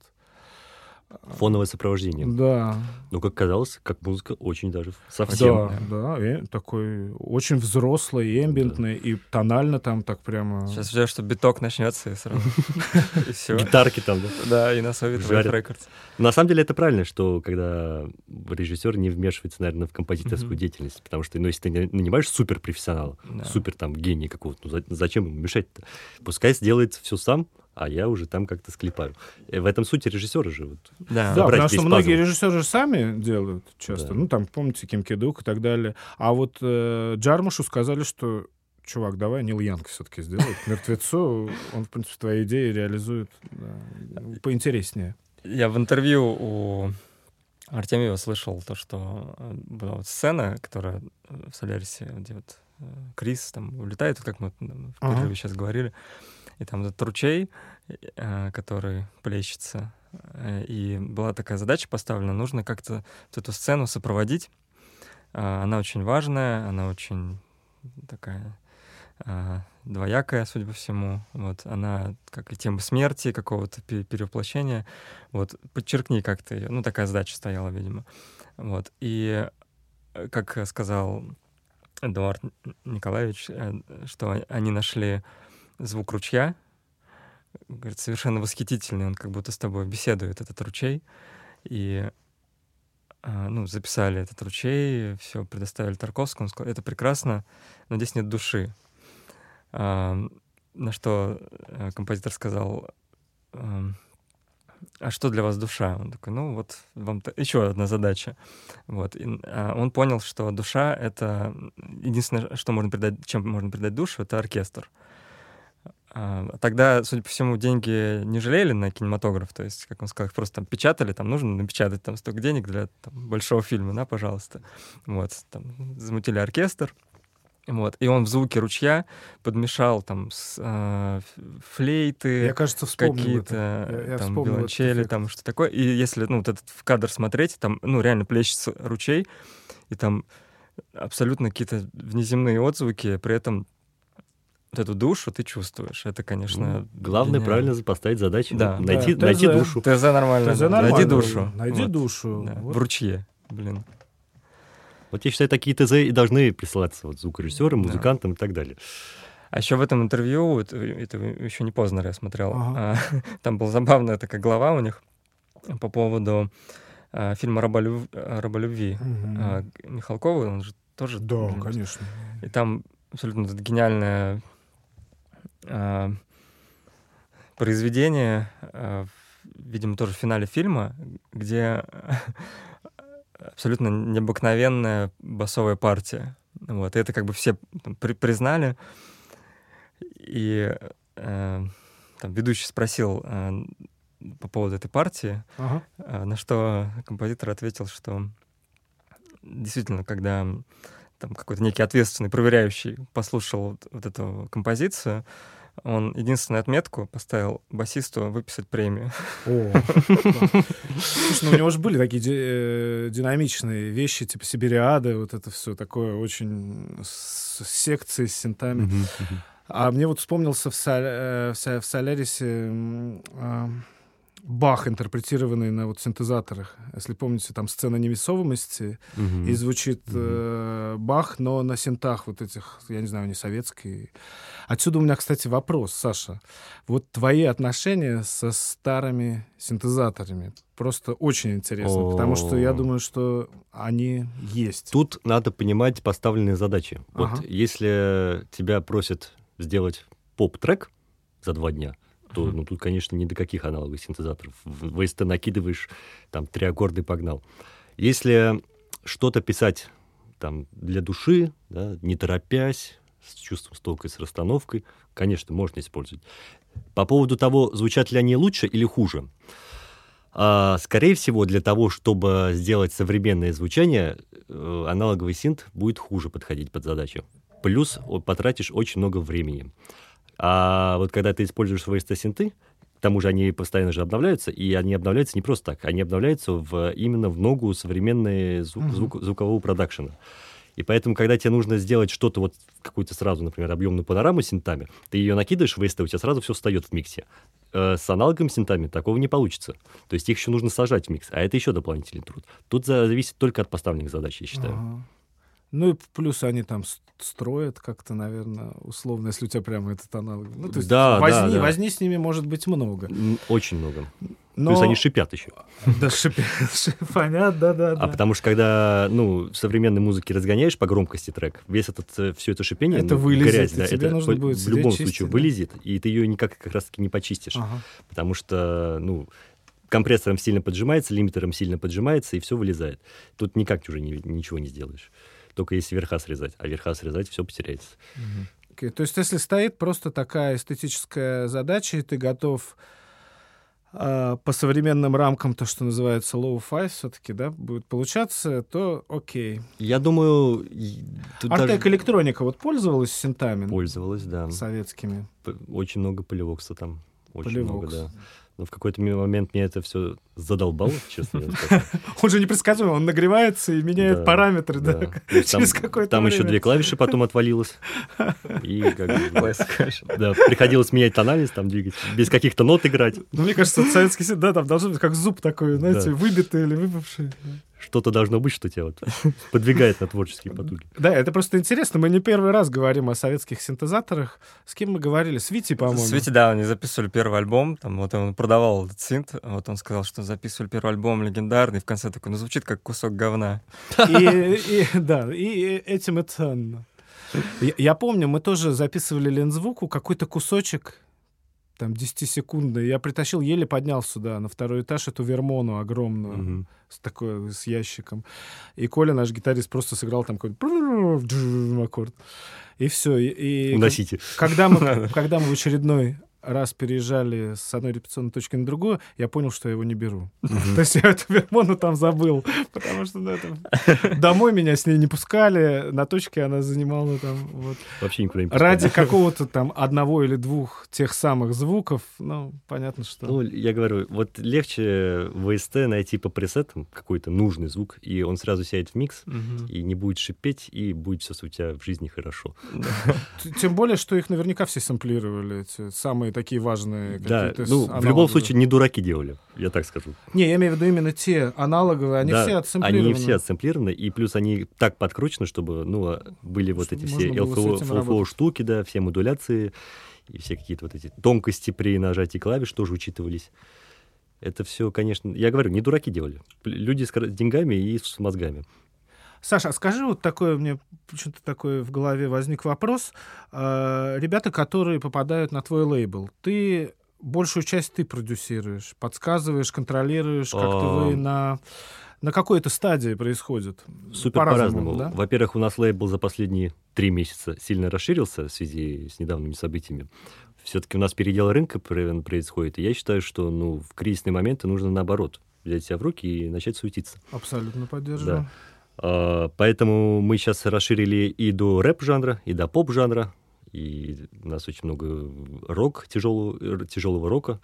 Фоновое сопровождение. Да, Ну, как казалось, как музыка очень даже совсем. да, да, и такой очень взрослый, эмбиентный, и тонально там так прямо... Сейчас ждешь, что биток начнется и сразу. <laughs> И все. Гитарки там, да. Да, и на Soviet Records. На самом деле это правильно, что когда режиссер не вмешивается, наверное, в композиторскую деятельность, потому что, ну, если ты нанимаешь суперпрофессионала, Да. супер там гений какого-то, ну, за- зачем ему мешать-то? Пускай сделает все сам, а я уже там как-то склепаю. И в этом суть режиссера же. Вот. Да. Да, потому что многие пазл. режиссеры сами делают часто. Да. Ну, там, помните, Ким Кедук и так далее. А вот э, Джармушу сказали, что чувак, давай Нил Янг все-таки сделает. Мертвецу он, в принципе, твои идеи реализует да, поинтереснее. Я в интервью у Артемьева слышал то, что э, была вот сцена, которая э, в Солярисе, где вот э, Крис там улетает, вот как мы в Ага. сейчас говорили, и там этот ручей, э, который плещется, э, и была такая задача поставлена, нужно как-то эту сцену сопроводить. А, Она очень важная, она очень такая двоякая, судя по всему. Вот она, как и тема смерти, какого-то пе- перевоплощения. Вот подчеркни как-то ее. Ну, такая задача стояла, видимо. Вот. И, э, как сказал Эдуард Николаевич, э, что они нашли звук ручья. Говорит, совершенно восхитительный. Он как будто с тобой беседует, этот ручей. И а, ну, записали этот ручей, все предоставили Тарковскому. Он сказал, это прекрасно, но здесь нет души. А, на что э, композитор сказал, эм, а что для вас душа? Он такой, ну вот вам еще одна задача. Вот. И, а, он понял, что душа — это единственное, что можно придать, чем можно придать душу, это оркестр. А, Тогда, судя по всему, деньги не жалели на кинематограф, то есть, как он сказал, их просто там печатали, там нужно напечатать там столько денег для там, большого фильма, на, пожалуйста. Вот, там, замутили оркестр, вот, и он в звуке ручья подмешал там с, а, ф- флейты, Я, кажется, какие-то это. Я- я там виолончели, там что такое. И если ну, вот этот в кадр смотреть, там ну реально плещется ручей, и там абсолютно какие-то внеземные отзвуки, при этом вот эту душу ты чувствуешь. Это, конечно, Ну, Главное гениально. правильно поставить задачу, Да. найти, Да, найти ТЗ. душу. ТЗ нормально. ТЗ да. нормально. Найди душу. Найди Вот. душу. Да, Вот. В ручье, блин. Вот я считаю, такие ТЗ и должны присылаться вот звукорежиссерам, Да. музыкантам и так далее. А еще в этом интервью, это, это еще не Познер я смотрел, Ага. а, <laughs> там была забавная такая глава у них по поводу а, фильма «Раболюб- «Раболюбви». Мгм. а, Михалкова, он же тоже... Да, блин, конечно. И там абсолютно а, произведение, а, в- видимо, тоже в финале фильма, где абсолютно необыкновенная басовая партия. Вот, и это как бы все там при- признали. И э, там ведущий спросил э, по поводу этой партии, Ага. а, На что композитор ответил, что действительно, когда там какой-то некий ответственный проверяющий послушал вот, вот эту композицию, он единственную отметку поставил басисту выписать премию. О. Слушай, ну у него же были такие ди- э, динамичные вещи, типа Сибириады, вот это все такое очень с секцией, с синтами. А мне вот вспомнился в, э, Солярисе а, Бах, интерпретированный на вот синтезаторах. Если помните, там сцена невесомости, Мгм. и звучит Мгм. э, Бах, но на синтах вот этих, я не знаю, не советский. Отсюда у меня, кстати, вопрос, Саша. Вот твои отношения со старыми синтезаторами просто очень интересно, потому что я думаю, что они есть. Тут надо понимать поставленные задачи. Вот Ага. если тебя просят сделать поп-трек за два дня, то ну, тут, конечно, ни до каких аналоговых синтезаторов. В VST накидываешь, там, три аккорда и погнал. Если что-то писать там, для души, да, не торопясь, с чувством столкой, с расстановкой, конечно, можно использовать. По поводу того, звучат ли они лучше или хуже. А, скорее всего, для того, чтобы сделать современное звучание, э, аналоговый синт будет хуже подходить под задачу. Плюс потратишь очень много времени. А вот когда ты используешь VST-синты, к тому же они постоянно же обновляются, и они обновляются не просто так, они обновляются в, именно в ногу современной звук, mm-hmm. звук, звукового продакшена. И поэтому, когда тебе нужно сделать что-то вот какую-то сразу, например, объемную панораму с синтами, ты ее накидываешь в VST, у тебя сразу все встает в миксе. Э, с аналогом синтами такого не получится. То есть их еще нужно сажать в микс, а это еще дополнительный труд. Тут зависит только от поставленных задач, я считаю. Ага. Ну и плюс они там строят как-то, наверное, условно, если у тебя прямо этот аналог. Ну, то есть да, возни, да, да. возни с ними может быть много. Очень много. Но... Плюс они шипят еще. Да, шипят, <laughs> понятно, да, да. А потому что когда, ну, в современной музыке разгоняешь по громкости трек, весь этот, э, все это шипение, это ну, вылезет, грязь, да, это нужно будет в любом чистить, случае да? вылезет, и ты ее никак как раз-таки не почистишь. Ага. Потому что, ну, компрессором сильно поджимается, лимитером сильно поджимается, и все вылезает. Тут никак уже не, ничего не сделаешь. Только если верха срезать. А верха срезать, все потеряется. Okay. То есть если стоит просто такая эстетическая задача, и ты готов э, по современным рамкам, то, что называется low-fi все-таки, да, будет получаться, то окей. Я думаю... Артек даже... электроника вот пользовалась синтами? Пользовалась, да. Советскими. Очень много полевокса там. Очень Поливокс. много, да. Но в какой-то момент мне это все задолбало, честно <laughs> Он же непредсказуемый, он нагревается и меняет параметры, да, <laughs> через какое-то Там еще две клавиши потом <laughs> отвалилось. И как да, приходилось менять тональность, там двигать, без каких-то нот играть. Ну, мне кажется, советский да, там должен быть как зуб такой, знаете, выбитый или выпавший что-то должно быть, что тебя вот подвигает на творческие потуги. Да, это просто интересно. Мы не первый раз говорим о советских синтезаторах. С кем мы говорили? С Вити, по-моему. С Вити, да, они записывали первый альбом. Там вот он продавал этот синт. Вот он сказал, что записывали первый альбом легендарный. В конце такой, ну звучит как кусок говна. И, и да, и этим это... Я, я помню, мы тоже записывали лензвуку, какой-то кусочек там 10-секундный. Я притащил, еле поднял сюда, на второй этаж, эту вермону огромную, mm-hmm. с такой, с ящиком. И Коля, наш гитарист, просто сыграл там какой-то аккорд. И все. И, Уносите. Когда мы, <laughs> когда мы в очередной раз переезжали с одной репетиционной точки на другую, я понял, что я его не беру. <laughs> То есть я эту Вермону там забыл, потому что ну, <laughs> домой меня с ней не пускали, на точке она занимала там вот... Вообще никуда не. Ради <laughs> какого-то там одного или двух тех самых звуков, ну, понятно, что... Ну, я говорю, вот легче в ВСТ найти по пресетам какой-то нужный звук, и он сразу сядет в микс, и не будет шипеть, и будет все у тебя в жизни хорошо. Тем более, что их наверняка все сэмплировали, эти самые такие важные Да, ну, в любом случае не дураки делали, я так скажу. Не, я имею в виду именно те аналоговые, они да, все отсэмплированы. они все отсэмплированы, и плюс они так подкручены, чтобы, ну, были вот эти все LFO штуки, да, все модуляции, и все какие-то вот эти тонкости при нажатии клавиш тоже учитывались. Это все, конечно, я говорю, не дураки делали. Люди с деньгами и с мозгами. Саша, а скажи вот такое, мне почему-то такой в голове возник вопрос. Э, ребята, которые попадают на твой лейбл, ты большую часть ты продюсируешь, подсказываешь, контролируешь, как-то вы на на какой-то стадии происходит? Супер по-разному. да? Во-первых, у нас лейбл за последние три месяца сильно расширился в связи с недавними событиями. Все-таки у нас передел рынка происходит, и я считаю, что ну, в кризисные моменты нужно наоборот взять себя в руки и начать суетиться. Абсолютно поддерживаю. Да. А, поэтому мы сейчас расширили и до рэп-жанра, и до поп-жанра. И у нас очень много рок, тяжелого, тяжелого рока.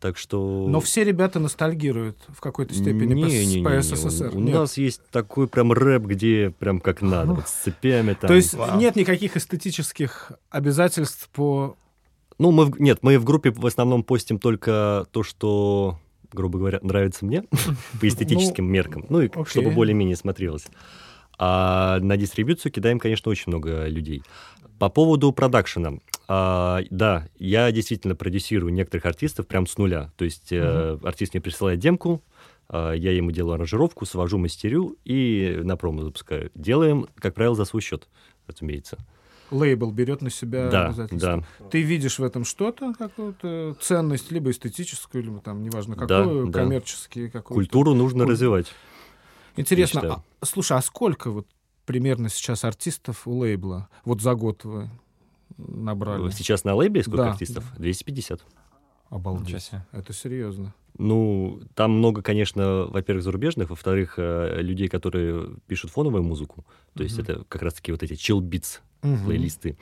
Так что... Но все ребята ностальгируют в какой-то степени не, по, не, не, по СССР. У, у нас есть такой прям рэп, где прям как надо, вот с цепями там. То есть Вау. нет никаких эстетических обязательств по... Ну, мы в... нет, мы в группе в основном постим только то, что грубо говоря, нравится мне <laughs> по эстетическим ну, меркам, ну и чтобы более-менее смотрелось. А на дистрибьюцию кидаем, конечно, очень много людей. По поводу продакшена. А, да, я действительно продюсирую некоторых артистов прям с нуля. То есть uh-huh. э, артист мне присылает демку, э, я ему делаю аранжировку, свожу мастерю и на промо запускаю. Делаем, как правило, за свой счет, разумеется. Лейбл берет на себя Да, обязательства. да. Ты видишь в этом что-то, какую-то ценность, либо эстетическую, либо там, неважно, какую, Да, да. коммерческий какую Культуру нужно Куль- развивать. Интересно, а, слушай, а сколько вот примерно сейчас артистов у лейбла? Вот за год вы набрали? Сейчас на лейбе сколько Да, артистов? 250. Ничего Обалдеть. себе. Это серьезно. Ну, там много, конечно, во-первых, зарубежных, во-вторых, э, людей, которые пишут фоновую музыку. То есть Мгм. это как раз-таки вот эти chill beats Мгм. плейлисты,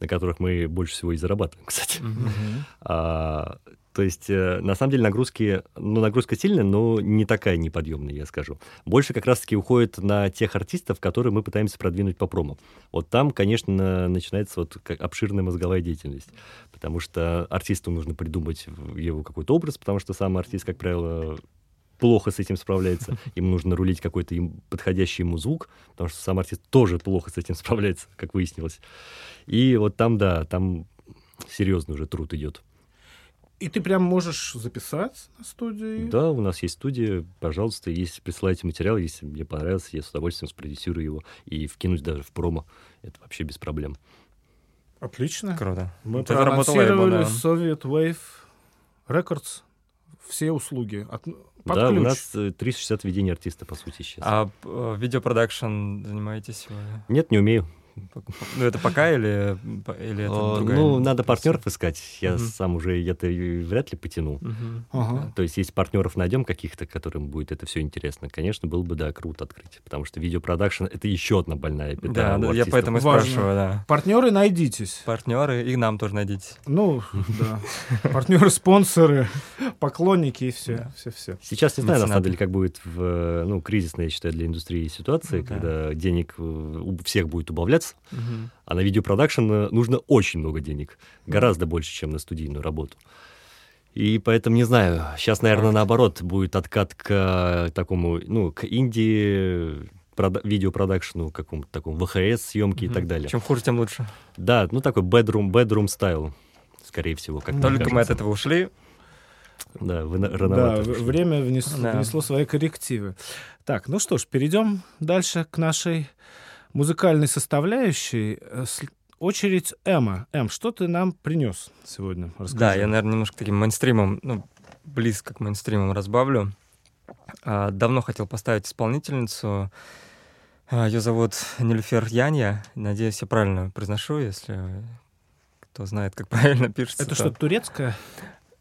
на которых мы больше всего и зарабатываем, кстати. Мгм. <laughs> А, то есть, э, на самом деле, нагрузки, ну, нагрузка сильная, но не такая неподъемная, я скажу. Больше как раз-таки уходит на тех артистов, которые мы пытаемся продвинуть по промо. Вот там, конечно, на- начинается вот обширная мозговая деятельность, потому что артисту нужно придумать его какой-то образ, потому что сам артист, как правило, плохо с этим справляется. <laughs> Ему нужно рулить какой-то им подходящий ему звук, потому что сам артист тоже плохо с этим справляется, как выяснилось. И вот там, да, там серьезный уже труд идет. И ты прям можешь записать на студии? Да, у нас есть студия, пожалуйста, если присылаете материал, если мне понравился, я с удовольствием спродюсирую его и вкинуть даже в промо. Это вообще без проблем. Отлично. Круто. Мы Это лейбл, проанонсировали да. Soviet Wave Records. Все услуги. От- под да, ключ. у нас э, 360 ведений артиста, по сути, сейчас. А э, видеопродакшн занимаетесь вы? Нет, не умею. Ну, это пока или, или это Э, другая ну, надо партнеров искать. Я Мгм. сам уже это вряд ли потяну. Мгм. Ага. То есть, если партнеров найдем каких-то, которым будет это все интересно, конечно, было бы, да, круто открыть. Потому что видеопродакшн — это еще одна больная пята Да, у да, я поэтому и спрашиваю, да. Партнеры найдитесь. Партнеры, и нам тоже найдите. Ну, да. <laughs> Партнеры, спонсоры, поклонники и все. Все, все. Сейчас не знаю, на самом деле, как будет в, э, ну, кризисной, я считаю, для индустрии ситуации, Ну да. когда денег у всех будет убавляться, Мгм. а на видеопродакшн э, нужно очень много денег, гораздо больше, чем на студийную работу. И поэтому не знаю, сейчас, наверное, наоборот будет откат к э, такому, ну, к инди прода- видеопродакшну, какому-то такому ВХС съемки и Мгм. так далее. Чем хуже, тем лучше. Да, ну такой bedroom, bedroom style, скорее всего, как мне Только мы от кажется. этого ушли. Да, вы Да, рановато. вышли. время внес- Да. внесло свои коррективы. Так, ну что ж, перейдем дальше к нашей музыкальной составляющей. Э, Очередь Эма. Эм, что ты нам принес сегодня? Расскажи. Да, я, наверное, немножко таким мейнстримом, ну, близко к мейнстримам разбавлю. А, давно хотел поставить исполнительницу. Ее зовут Нильфер Янья. Надеюсь, я правильно произношу, если кто знает, как <laughs> правильно пишется. Это то- что, турецкое?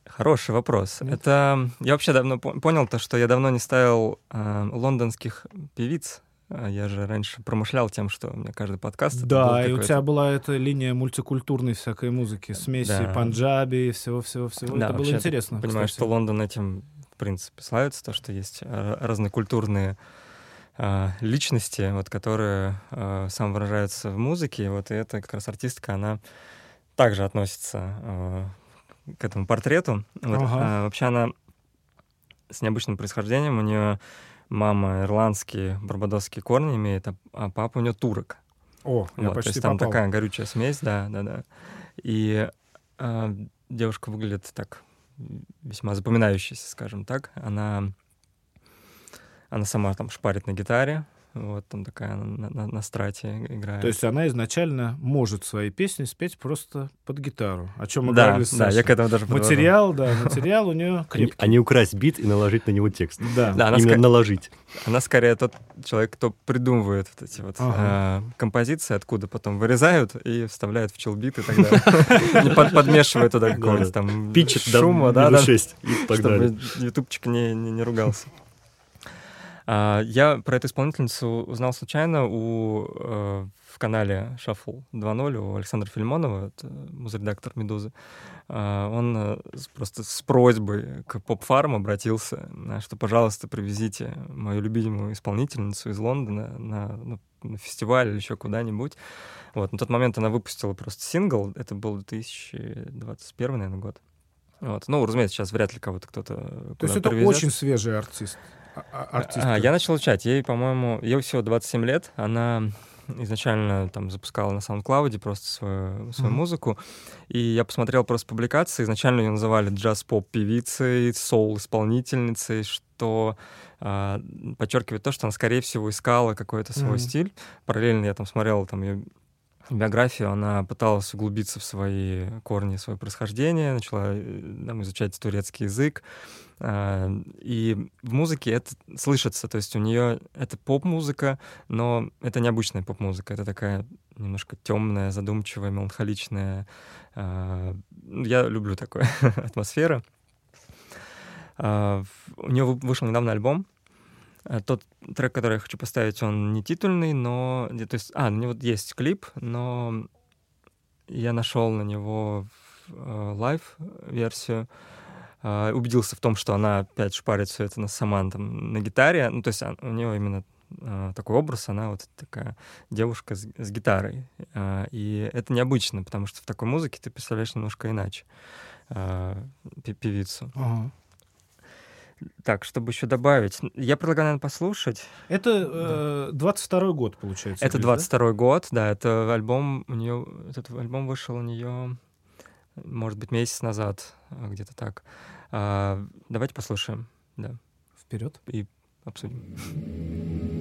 Хороший вопрос. Нет? Это я вообще давно по- понял то, что я давно не ставил а, лондонских певиц. А Я же раньше промышлял тем, что у меня каждый подкаст. Да, и у тебя была эта линия мультикультурной всякой музыки, смеси Да. панджаби, всего-всего-всего. Да, Это было интересно. Кстати. что Лондон этим, в принципе, славится, то, что есть а, разнокультурные а, личности, вот, которые а, самовыражаются в музыке. И вот эта как раз артистка, она также относится а, к этому портрету. Вот, Ага. а, вообще она с необычным происхождением. У нее мама ирландские, барбадосские корни имеет, а, а папа у нее турок. О, я Вот, то почти есть там попал. такая горючая смесь, да, да, да. И а, девушка выглядит так весьма запоминающейся, скажем так. Она, она сама там шпарит на гитаре, вот там такая на, на- на страте играет. То есть она изначально может свои песни спеть просто под гитару. О чем мы да, говорили с да, я к этому даже подвожу. Материал, да, материал у нее А не- крепкий. А не украсть бит и наложить на него текст. Да. Да, она Именно ска- наложить. Она скорее тот человек, кто придумывает вот эти вот Ага. а, композиции, откуда потом вырезают и вставляют в челбит и так далее. Подмешивают туда какого-то там шума, да, минус да, 6 и так далее. чтобы ютубчик не, не, не ругался. А, я про эту исполнительницу узнал случайно у, э, в канале Shuffle 2.0 у Александра Фильмонова, это музредактор «Медузы». А, он э, просто с просьбой к поп-фарм обратился, э, что, пожалуйста, привезите мою любимую исполнительницу из Лондона на, ну, на фестиваль или еще куда-нибудь. Вот. На тот момент она выпустила просто сингл, это был 2021, наверное, год. Вот. Ну, разумеется, сейчас вряд ли кого-то кто-то То есть это очень свежий артист. А- а- а, я начал учать. Ей, по-моему, ей всего 27 лет. Она изначально там запускала на SoundCloud просто свою, свою Мгм. музыку. И я посмотрел просто публикации. Изначально ее называли джаз-поп-певицей, соул-исполнительницей, что а, подчеркивает то, что она, скорее всего, искала какой-то свой Мгм. стиль. Параллельно я там смотрел там ее биографию, она пыталась углубиться в свои корни, свое происхождение, начала там, изучать турецкий язык, и в музыке это слышится, то есть у нее это поп-музыка, но это необычная поп-музыка, это такая немножко темная, задумчивая, меланхоличная. А, я люблю такую <laughs> атмосферу. А, у нее вышел недавно альбом. Тот трек, который я хочу поставить, он не титульный, но... То есть, а, на него есть клип, но я нашел на него live-версию. А, э, убедился в том, что она опять шпарит все это на сама там, на гитаре. Ну, то есть у нее именно э, такой образ, она вот такая девушка с, с гитарой. Э, и это необычно, потому что в такой музыке ты представляешь немножко иначе э, певицу. Ага. Так, чтобы еще добавить, я предлагаю, наверное, послушать. Это э, 22 год, получается. Это 22 да? год, да, это альбом у нее, этот альбом вышел у нее может быть, месяц назад, где-то так. А, давайте послушаем, да. Вперед. И обсудим.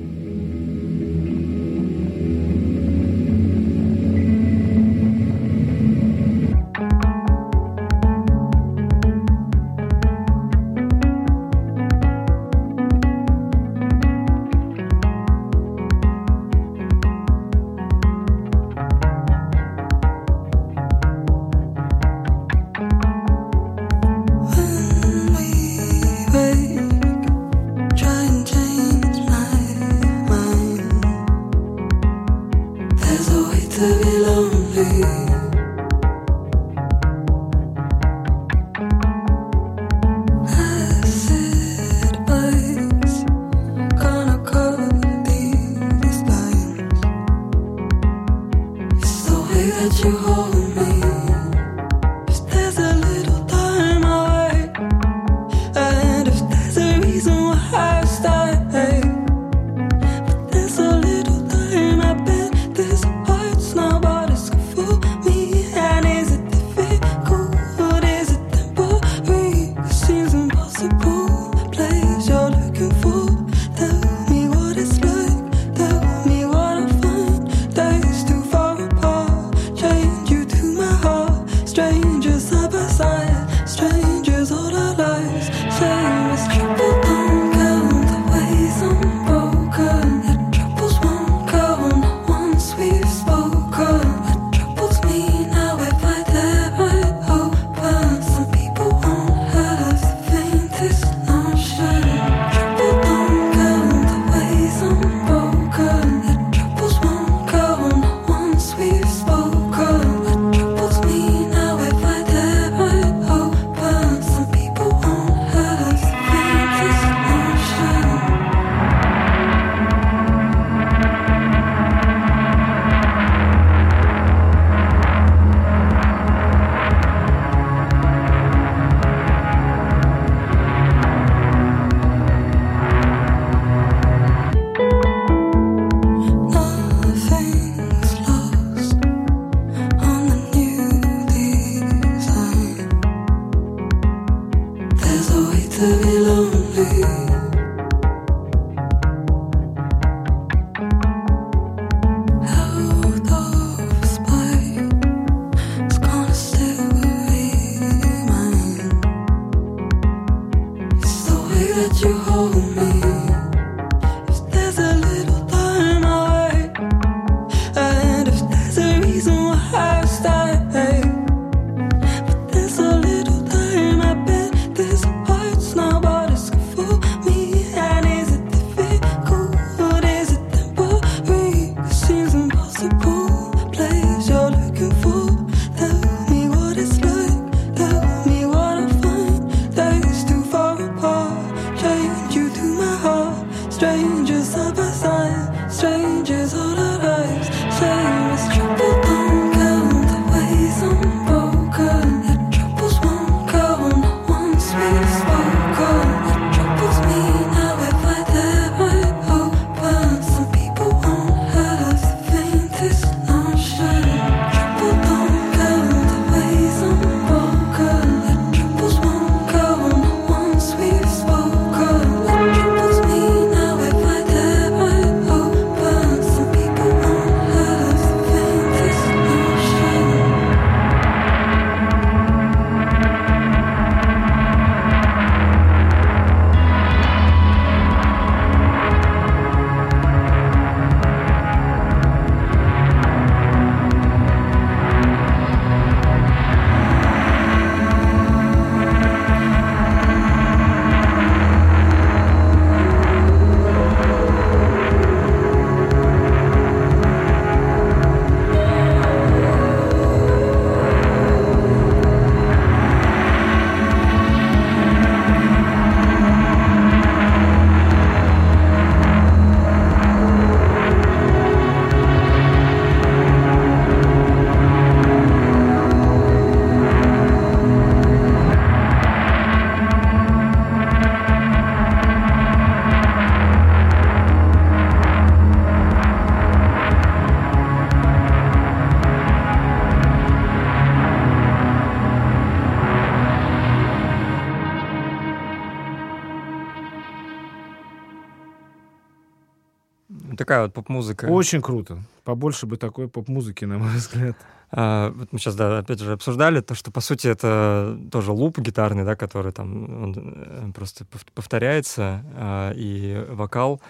Такая вот поп-музыка. Очень круто. Побольше бы такой поп-музыки, на мой взгляд. А, вот мы сейчас, да, опять же, обсуждали то, что, по сути, это тоже луп гитарный, да, который там он э, просто повторяется, а, и вокал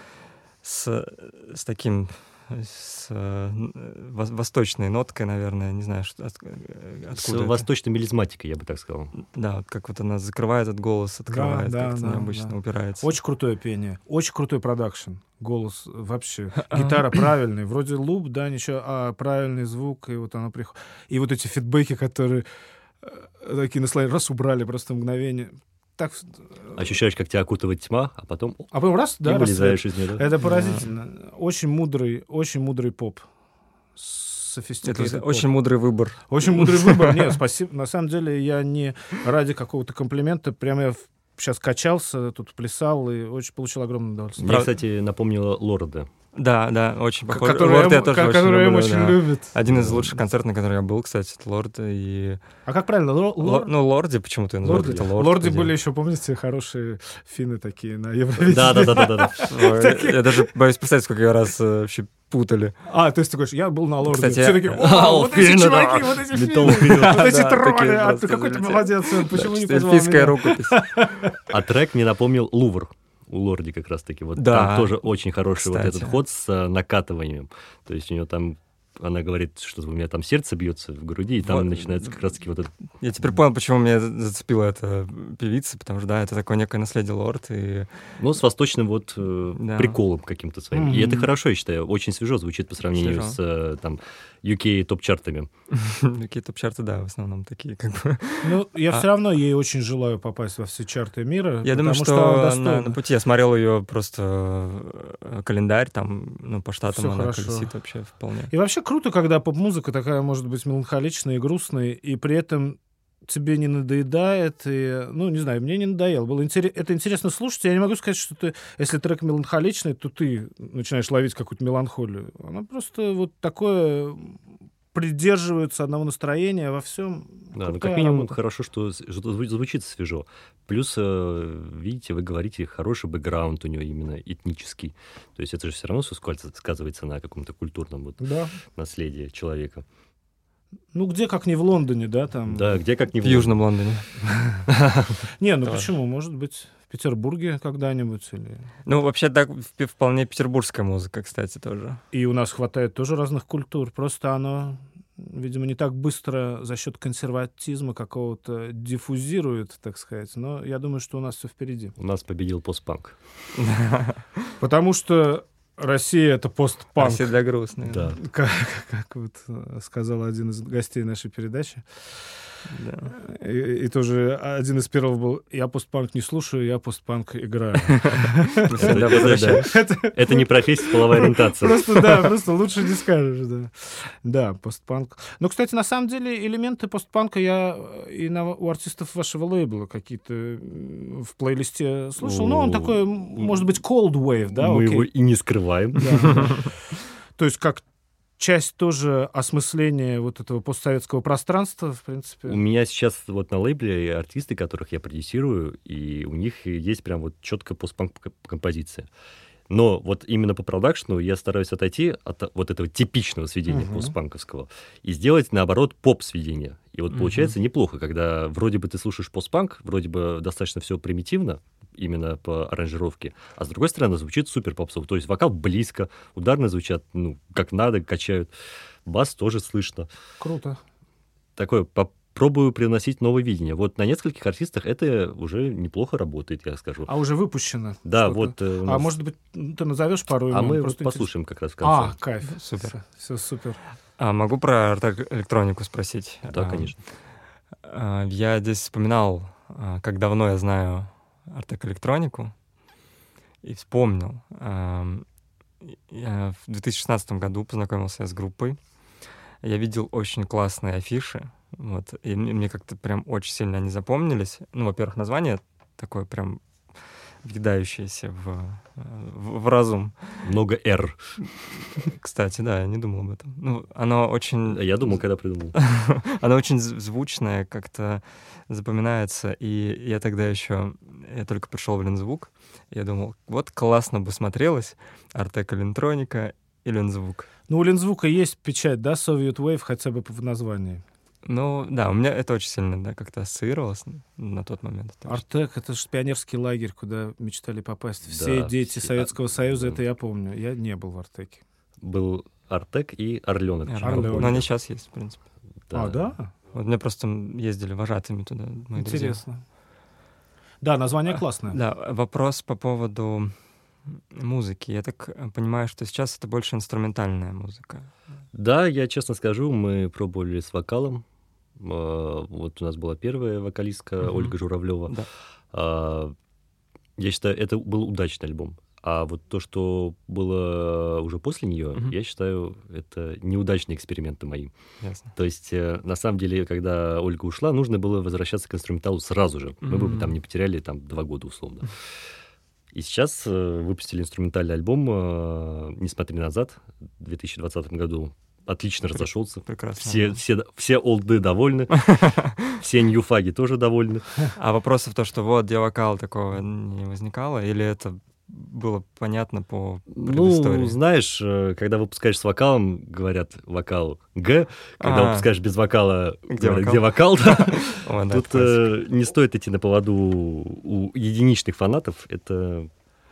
с, с таким с э, восточной ноткой, наверное, не знаю, что, от, э, откуда. С это. восточной мелизматикой, я бы так сказал. Да, вот как вот она закрывает этот голос, открывает, да, как-то да, необычно да. упирается. Очень крутое пение, очень крутой продакшн. Голос вообще. <laughs> Гитара правильная. Вроде луп, да, ничего, а правильный звук, и вот оно приходит. И вот эти фидбэки, которые э, такие на слайд раз убрали просто мгновение так... Ощущаешь, как тебя окутывает тьма, а потом... А потом раз, да, вылезаешь из нее, да? Это поразительно. Да. Очень мудрый, очень мудрый поп. Это очень мудрый выбор. Очень мудрый выбор. Нет, <laughs> спасибо. На самом деле я не ради какого-то комплимента, прямо я сейчас качался, тут плясал и очень получил огромное удовольствие. Мне, кстати, напомнило Лорда. Да, да, очень похоже. Который Лорд я тоже очень который люблю, очень да. любит. Один из лучших концертов, на который я был, кстати, это Лорд и... А как правильно? Лор... Лор... Ну, Лорди почему-то называют Лорди. это Лорд. Лорди были еще, помните, хорошие финны такие на Евровидении? Да, да, да, да, да. <laughs> Я даже боюсь представить, сколько я раз э, вообще путали. А, то есть ты говоришь, я был на лорде. Кстати, Все такие, о, <laughs> вот эти чуваки, вот эти фильмы, вот эти <laughs> тролли, а ты какой ты молодец, почему не позвал меня? рукопись. А трек мне напомнил Лувр у Лорди как раз-таки. Вот да. там тоже очень хороший Кстати. вот этот ход с э, накатыванием. То есть у него там она говорит, что у меня там сердце бьется в груди, и там вот. начинается как раз-таки вот это... Я теперь понял, почему меня зацепила эта певица, потому что, да, это такое некое наследие лорд. И... Ну, с восточным вот э, да. приколом каким-то своим. Mm-hmm. И это хорошо, я считаю, очень свежо звучит по сравнению свежо. с э, там UK топ-чартами. <laughs> UK топ-чарты, да, в основном такие как бы... Ну, я а... все равно ей очень желаю попасть во все чарты мира. Я думаю, что, что на, на пути я смотрел ее просто э, календарь, там, ну, по штатам все она хорошо. колесит вообще вполне. И вообще круто, когда поп-музыка такая может быть меланхоличная и грустная, и при этом тебе не надоедает, и, ну, не знаю, мне не надоело. Было интерес, это интересно слушать. Я не могу сказать, что ты, если трек меланхоличный, то ты начинаешь ловить какую-то меланхолию. Она просто вот такое придерживаются одного настроения во всем. Да, ну как минимум работа. хорошо, что звучит свежо. Плюс, э, видите, вы говорите, хороший бэкграунд у него именно этнический. То есть это же все равно все сказывается на каком-то культурном вот да. наследии человека. Ну, где как не в Лондоне, да, там? Да, где как не в, в Южном Лондоне. <laughs> Не, ну почему? Может быть, в Петербурге когда-нибудь или... Ну, вообще, так, вполне петербургская музыка, кстати, тоже. И у нас хватает тоже разных культур. Просто оно, видимо, не так быстро за счет консерватизма какого-то диффузирует, так сказать. Но я думаю, что у нас все впереди. У нас победил постпанк. Потому что Россия это постпанк. Россия для грустных. Да. Как, как вот сказал один из гостей нашей передачи. Да. И, и тоже один из первых был «Я постпанк не слушаю, я постпанк играю». <laughs> Это не профессия, половая ориентация. Просто, да, просто лучше не скажешь, да. Да, постпанк. Ну, кстати, на самом деле элементы постпанка я и у артистов вашего лейбла какие-то в плейлисте слушал. Ну, он такой, может быть, cold wave, да? Мы его и не скрываем. <laughs> То есть как часть тоже осмысления вот этого постсоветского пространства, в принципе. У меня сейчас вот на лейбле артисты, которых я продюсирую, и у них есть прям вот четкая постпанк композиция. Но вот именно по продакшну я стараюсь отойти от вот этого типичного сведения uh-huh. постпанковского и сделать, наоборот, поп-сведение. И вот uh-huh. получается неплохо, когда вроде бы ты слушаешь постпанк, вроде бы достаточно все примитивно, именно по аранжировке, а с другой стороны звучит супер попсово. То есть вокал близко, ударные звучат, ну, как надо, качают. Бас тоже слышно. Круто. Такое пробую привносить новое видение. Вот на нескольких артистах это уже неплохо работает, я скажу. А уже выпущено? Да, вот. Э, а нас... А может быть, ты назовешь пару А мы просто послушаем как раз в конце. А, кайф. Супер. Все, супер. А могу про электронику спросить? Да, а, конечно. А, я здесь вспоминал, а, как давно я знаю Артек электронику и вспомнил. Я в 2016 году познакомился с группой. Я видел очень классные афиши, вот, и мне, мне как-то прям очень сильно они запомнились. Ну, во-первых, название такое прям въедающееся в, в, в разум. Много «р». Кстати, да, я не думал об этом. Ну, оно очень... Я думал, когда придумал. <laughs> оно очень звучное, как-то запоминается. И я тогда еще... Я только пришел в Лензвук. Я думал, вот классно бы смотрелось Артек Электроника и Лензвук. Ну, у Лензвука есть печать, да, Soviet Wave хотя бы в названии. Ну, да, у меня это очень сильно, да, как-то ассоциировалось на тот момент. Артек — это же пионерский лагерь, куда мечтали попасть. Все да, дети все... Советского Союза, это я помню. Я не был в Артеке. Был Артек и Орленок. Орленок. Но они сейчас есть, в принципе. Да. А, да? Вот мне просто ездили вожатыми туда мои Интересно. Друзья. Да, название а, классное. Да, вопрос по поводу музыки. Я так понимаю, что сейчас это больше инструментальная музыка. Да, я честно скажу, мы пробовали с вокалом. А, вот у нас была первая вокалистка mm-hmm. Ольга Журавлева. Да. А, я считаю, это был удачный альбом. А вот то, что было уже после нее, mm-hmm. я считаю, это неудачные эксперименты мои. Ясно. То есть, э, на самом деле, когда Ольга ушла, нужно было возвращаться к инструменталу сразу же. Мы бы там не потеряли там два года условно. И сейчас э, выпустили инструментальный альбом э, «Не смотри назад» в 2020 году отлично разошелся. Прекрасно. Все, все, все олды довольны, <laughs> все ньюфаги тоже довольны. А вопросы в то, что вот, где вокал такого не возникало, или это было понятно по Ну, знаешь, э, когда выпускаешь с вокалом, говорят вокал Г, когда а, выпускаешь без вокала, где говорят, вокал, где вокал да. <laughs> О, да, Тут э, не стоит идти на поводу у единичных фанатов, это...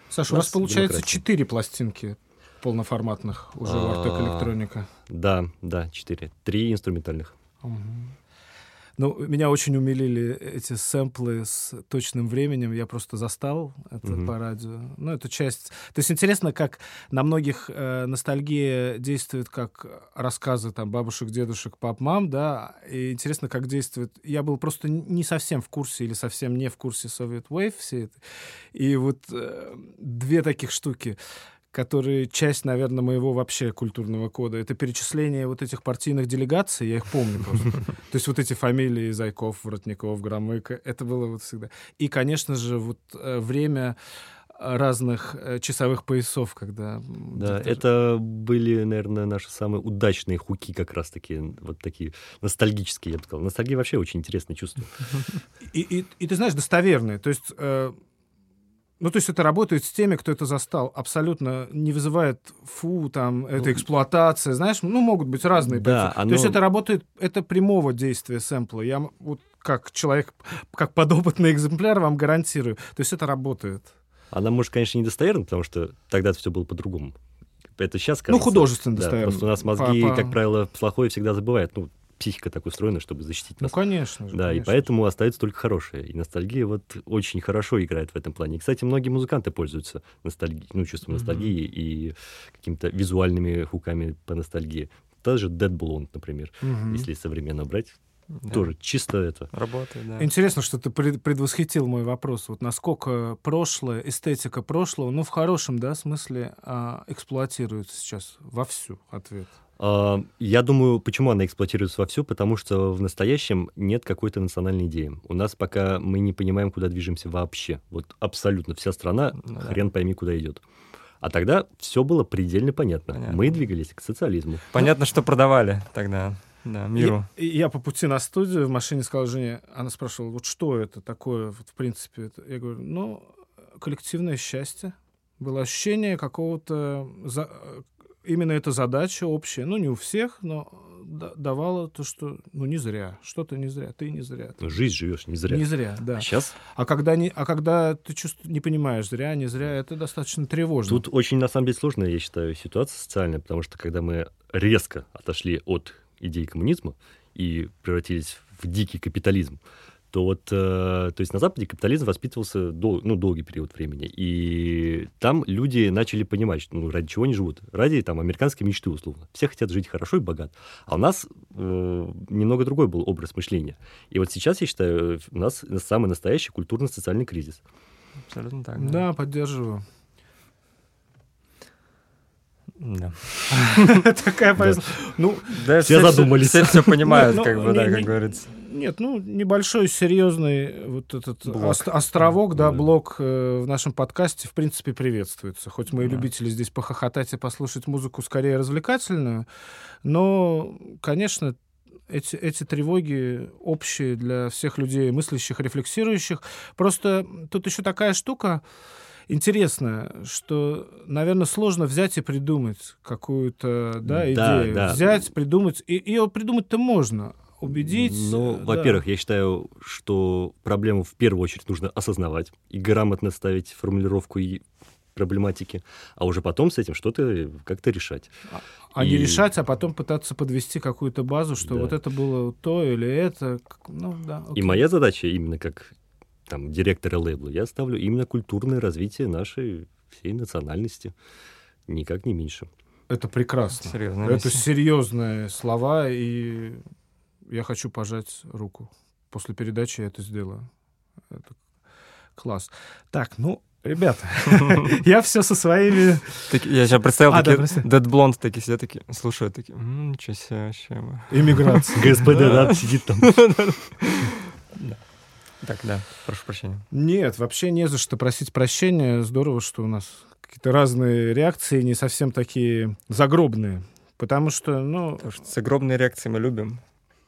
Саша, у вас получается четыре пластинки полноформатных уже в Артек Электроника. Да, да, четыре. Три инструментальных. Ну, меня очень умилили эти сэмплы с точным временем. Я просто застал это mm-hmm. по радио. Ну, это часть... То есть интересно, как на многих э, ностальгия действует как рассказы там бабушек, дедушек, пап, мам, да, и интересно, как действует... Я был просто не совсем в курсе или совсем не в курсе Soviet Wave все это. И вот э, две таких штуки которые часть, наверное, моего вообще культурного кода. Это перечисление вот этих партийных делегаций, я их помню просто. <laughs> То есть вот эти фамилии Зайков, Воротников, Громыко, это было вот всегда. И, конечно же, вот э, время разных э, часовых поясов, когда... Да, это были, наверное, наши самые удачные хуки как раз-таки, вот такие ностальгические, я бы сказал. Ностальгия вообще очень интересное чувство. <laughs> И, и, и ты знаешь, достоверные. То есть э, ну, то есть это работает с теми, кто это застал. Абсолютно не вызывает фу, там, это ну, эксплуатация, знаешь, ну, могут быть разные. Да, оно... То есть это работает, это прямого действия сэмпла. Я вот как человек, как подопытный экземпляр вам гарантирую. То есть это работает. Она, может, конечно, недостоверна, потому что тогда все было по-другому. Это сейчас кажется... Ну, художественно да, достоверно. Просто у нас мозги, по, по... как правило, плохое всегда забывают. Ну, психика так устроена, чтобы защитить ну, нас. Ну, конечно же. Да, конечно и поэтому остается только хорошее. И ностальгия вот очень хорошо играет в этом плане. И, кстати, многие музыканты пользуются ностальгией, ну, чувством mm-hmm. ностальгии и какими-то визуальными хуками по ностальгии. Та же Dead Blonde, например, mm-hmm. если современно брать. Да. Тоже чисто это. Работает, да. Интересно, что ты предвосхитил мой вопрос. Вот насколько прошлое, эстетика прошлого, ну, в хорошем, да, смысле, а, эксплуатируется сейчас вовсю ответ. А, я думаю, почему она эксплуатируется вовсю, потому что в настоящем нет какой-то национальной идеи. У нас пока мы не понимаем, куда движемся вообще. Вот абсолютно вся страна, ну, хрен да. пойми, куда идет. А тогда все было предельно понятно. понятно. Мы двигались к социализму. Понятно, что продавали тогда. Да, миру. Я, я по пути на студию в машине сказал жене, она спрашивала, вот что это такое, вот, в принципе. Это? Я говорю, ну, коллективное счастье. Было ощущение какого-то за, именно эта задача общая, ну, не у всех, но давала то, что, ну, не зря, что-то не зря, ты не зря. Ты... Жизнь живешь не зря. Не зря, да. А сейчас? А когда, не, а когда ты чувств... не понимаешь, зря, не зря, это достаточно тревожно. Тут очень, на самом деле, сложная, я считаю, ситуация социальная, потому что когда мы резко отошли от идеи коммунизма и превратились в дикий капитализм, то вот, э, то есть на Западе капитализм воспитывался дол, ну, долгий период времени, и там люди начали понимать, что, ну, ради чего они живут, ради там американской мечты условно. Все хотят жить хорошо и богат, а у нас э, немного другой был образ мышления. И вот сейчас я считаю, у нас самый настоящий культурно-социальный кризис. Абсолютно так. Да, да поддерживаю. Да. <laughs> Такая повестка. Ну, Все задумались. Все все понимают, Ну, как бы, не- да, как говорится. Нет, ну, небольшой, серьезный вот этот Блок. островок, да, Да. блок э, в нашем подкасте, в принципе, приветствуется. Хоть мы и Да. любители здесь похохотать и послушать музыку скорее развлекательную, но, конечно, эти, эти тревоги общие для всех людей, мыслящих, рефлексирующих. Просто тут еще такая штука интересная, что, наверное, сложно взять и придумать какую-то да, Да, идею. да. Взять, придумать. И ее придумать-то можно. Убедить. Ну, э, да. во-первых, я считаю, что проблему в первую очередь нужно осознавать и грамотно ставить формулировку и проблематики, а уже потом с этим что-то как-то решать. А не И- решать, а потом пытаться подвести какую-то базу, что Да. вот это было то или это. Ну, да, И моя задача именно как там, директора лейбла, я ставлю именно культурное развитие нашей всей национальности, никак не меньше. Это прекрасно. Серьезно. Это серьезные слова, и я хочу пожать руку. После передачи я это сделаю. Это класс. Так, ну, ребята, <laughs> я все со своими... Я сейчас представил, А, да, такие. Dead Blonde такие сидят, такие, слушают, такие, «М, ничего себе, вообще мы». Иммиграцией. ГСПД, да, сидит там. Так, да, прошу прощения. Нет, вообще не за что просить прощения. Здорово, что у нас какие-то разные реакции, не совсем такие загробные. Потому что, ну, Потому что загробные реакции мы любим.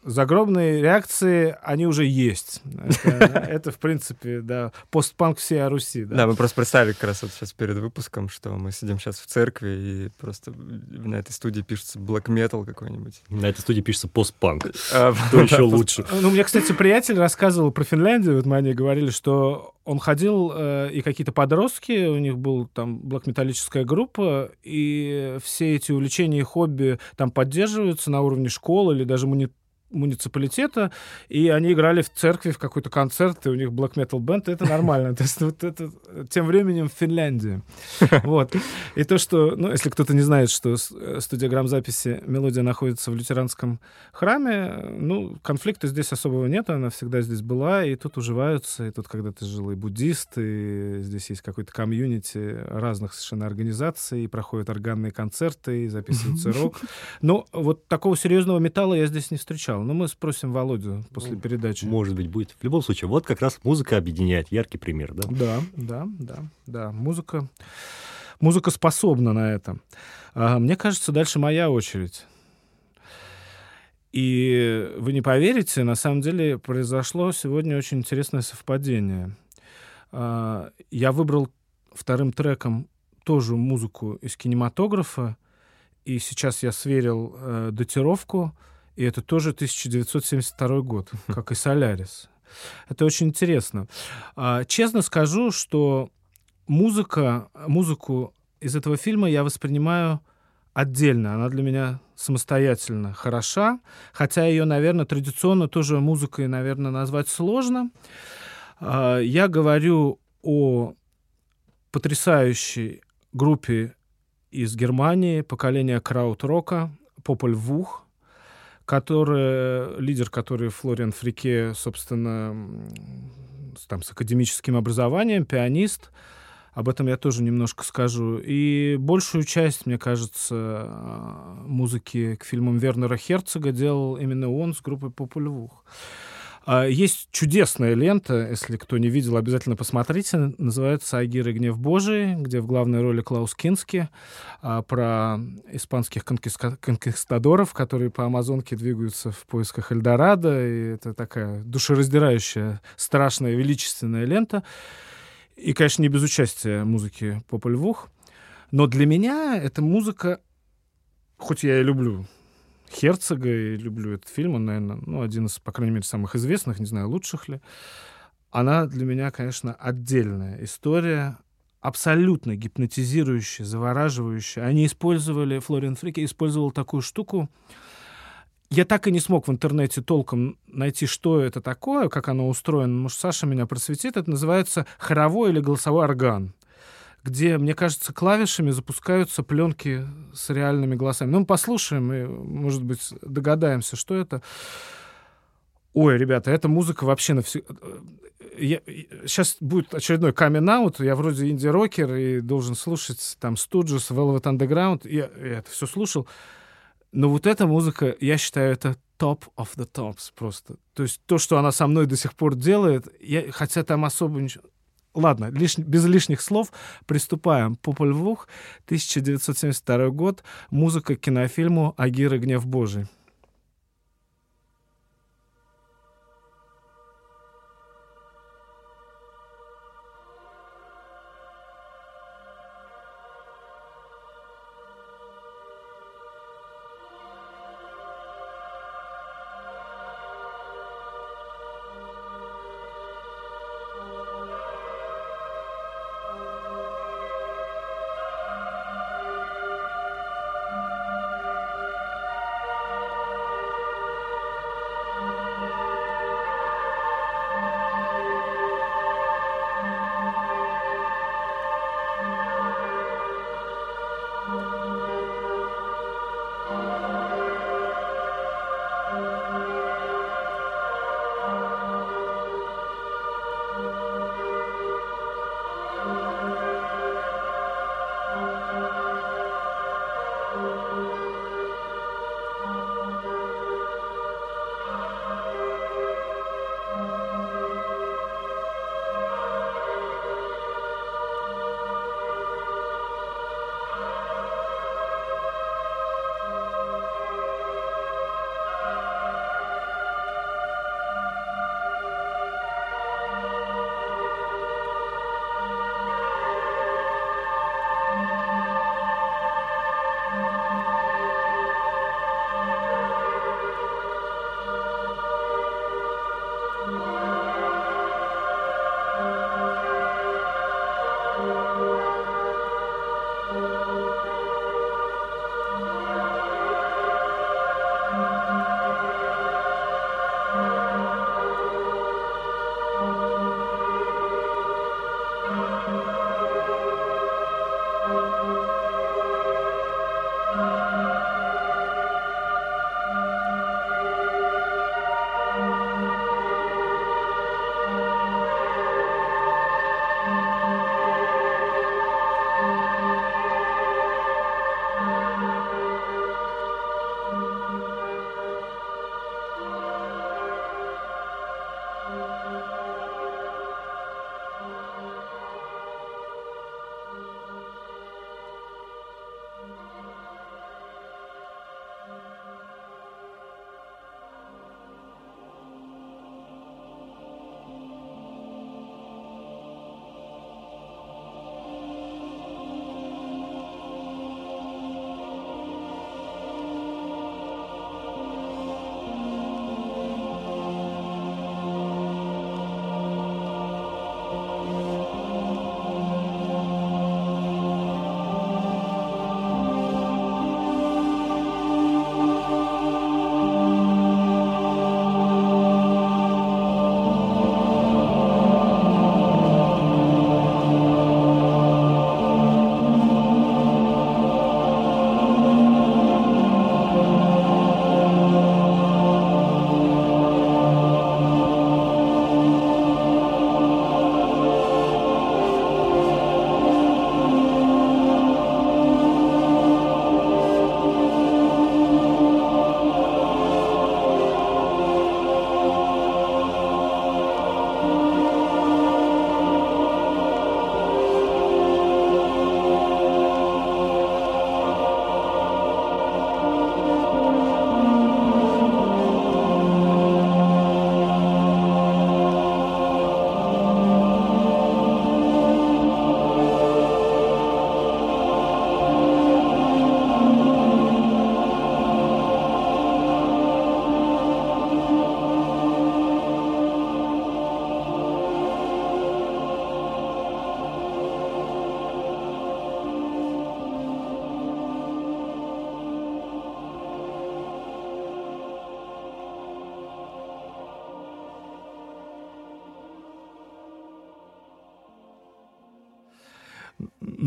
Загробные реакции, они уже есть. Это, <laughs> это, в принципе, да, постпанк всей Руси. Да. Да. мы просто представили как раз вот сейчас перед выпуском, что мы сидим сейчас в церкви, и просто на этой студии пишется black metal какой-нибудь. На этой студии пишется постпанк. А, Что <laughs> еще лучше? Ну, мне, кстати, приятель рассказывал про Финляндию, вот мы о ней говорили, что он ходил, э, и какие-то подростки, у них была там блокметаллическая группа, и все эти увлечения и хобби там поддерживаются на уровне школы или даже муни- муниципалитета, и они играли в церкви в какой-то концерт, и у них black metal бенд, это нормально. <laughs> То есть вот это тем временем в Финляндии. <laughs> Вот. И то, что, ну, если кто-то не знает, что э, студия грамзаписи «Мелодия» находится в лютеранском храме, ну, конфликта здесь особого нет, она всегда здесь была, и тут уживаются, и тут когда-то жил и буддист, и здесь есть какой-то комьюнити разных совершенно организаций, и проходят органные концерты, и записывается рок. Но вот такого серьезного металла я здесь не встречал. Но мы спросим Володю после Ну, передачи. Может быть, будет. В любом случае, вот как раз музыка объединяет. Яркий пример, да? Да, да, да, да. Музыка, музыка способна на это. А, мне кажется, дальше моя очередь. И вы не поверите, на самом деле произошло сегодня очень интересное совпадение. А, я выбрал вторым треком тоже музыку из кинематографа, и сейчас я сверил э, датировку, и это тоже 1972 год, <laughs> как и «Солярис». Это очень интересно. А, Честно скажу, что музыка, музыку из этого фильма я воспринимаю отдельно. Она для меня самостоятельно хороша, хотя ее, наверное, традиционно тоже музыкой, наверное, назвать сложно. А, Я говорю о потрясающей группе из Германии, поколения крауд-рока, Попель Вух, который, лидер который Флориан Фрике, собственно, там, с академическим образованием, пианист. Об этом я тоже немножко скажу. И большую часть, мне кажется, а, музыки к фильмам Вернера Херцога делал именно он с группой Попель Вух. А, Есть чудесная лента, если кто не видел, обязательно посмотрите. Называется «Агир и гнев Божий», где в главной роли Клаус Кински а, про испанских конкистадоров, которые по Амазонке двигаются в поисках Эльдорадо. И это такая душераздирающая, страшная, величественная лента. И, конечно, не без участия музыки Попель Вух. Но для меня эта музыка, хоть я и люблю Херцога и люблю этот фильм, он, наверное, ну, один из, по крайней мере, самых известных, не знаю, лучших ли. Она для меня, конечно, отдельная история, абсолютно гипнотизирующая, завораживающая. Они использовали, Флориан Фрике использовал такую штуку. Я так и не смог в интернете толком найти, что это такое, как оно устроено. Может, Саша меня просветит. Это называется хоровой или голосовой орган где, мне кажется, клавишами запускаются пленки с реальными голосами. Ну, мы послушаем и, может быть, догадаемся, что это. Ой, ребята, эта музыка вообще навсегда... я, сейчас будет очередной камин аут я вроде инди-рокер и должен слушать там Stooges, Velvet Underground, я, я это все слушал, но вот эта музыка, я считаю, это top of the tops просто. То есть то, что она со мной до сих пор делает, я, хотя там особо ничего... Ладно, лиш... без лишних слов приступаем. Популь Вух, 1972 год, музыка к кинофильму «Агир гнев Божий».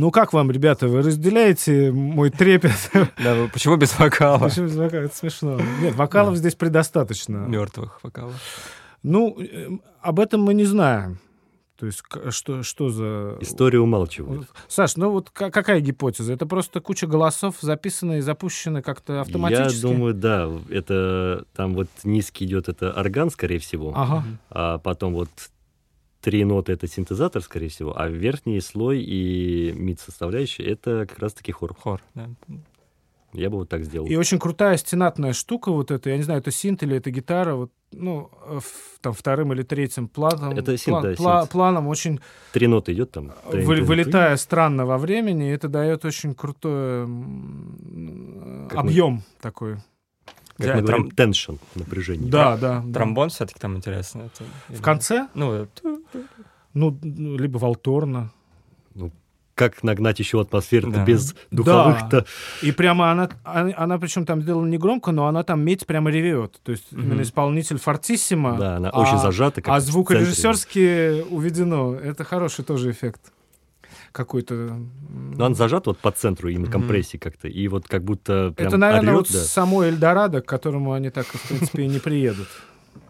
Ну как вам, ребята, вы разделяете мой трепет? <laughs> Да, почему без вокала? Почему без вокала? Это смешно. Нет, вокалов здесь предостаточно. Мертвых вокалов. Ну, э, об этом мы не знаем. То есть что, что за... История умалчивает. Саш, ну вот какая гипотеза? Это просто куча голосов записаны и запущены как-то автоматически? Я думаю, да. Это там вот низкий идет это орган, скорее всего. Ага. А потом вот три ноты — это синтезатор, скорее всего, а верхний слой и мид-составляющая — это как раз-таки хор. Хор, да. Я бы вот так сделал. И очень крутая стенатная штука вот эта, я не знаю, это синт или это гитара, вот, ну, в, там вторым или третьим планом. Это синт, план, да, пла, синт. Планом очень... Три ноты идет там. Вы, вылетая странно во времени, это дает очень крутой объем мы... такой. Как да, мы говорим, тром... tension, напряжение. Да, да. Тромбон да. все-таки там интересно. Это... В конце? Ну, ну, либо валторна. Ну, как нагнать еще атмосферу да. без духовых-то. Да. И прямо она, она, она причем там сделала не громко, но она там медь прямо ревет. То есть mm-hmm. именно исполнитель фортиссимо. Да, она а, очень зажата. а звукорежиссерски уведено. Это хороший тоже эффект какой-то... Ну, он зажат вот по центру именно mm-hmm. компрессии как-то, и вот как будто прям Это, наверное, орёт, вот да. само Эльдорадо, к которому они так, в принципе, и не приедут.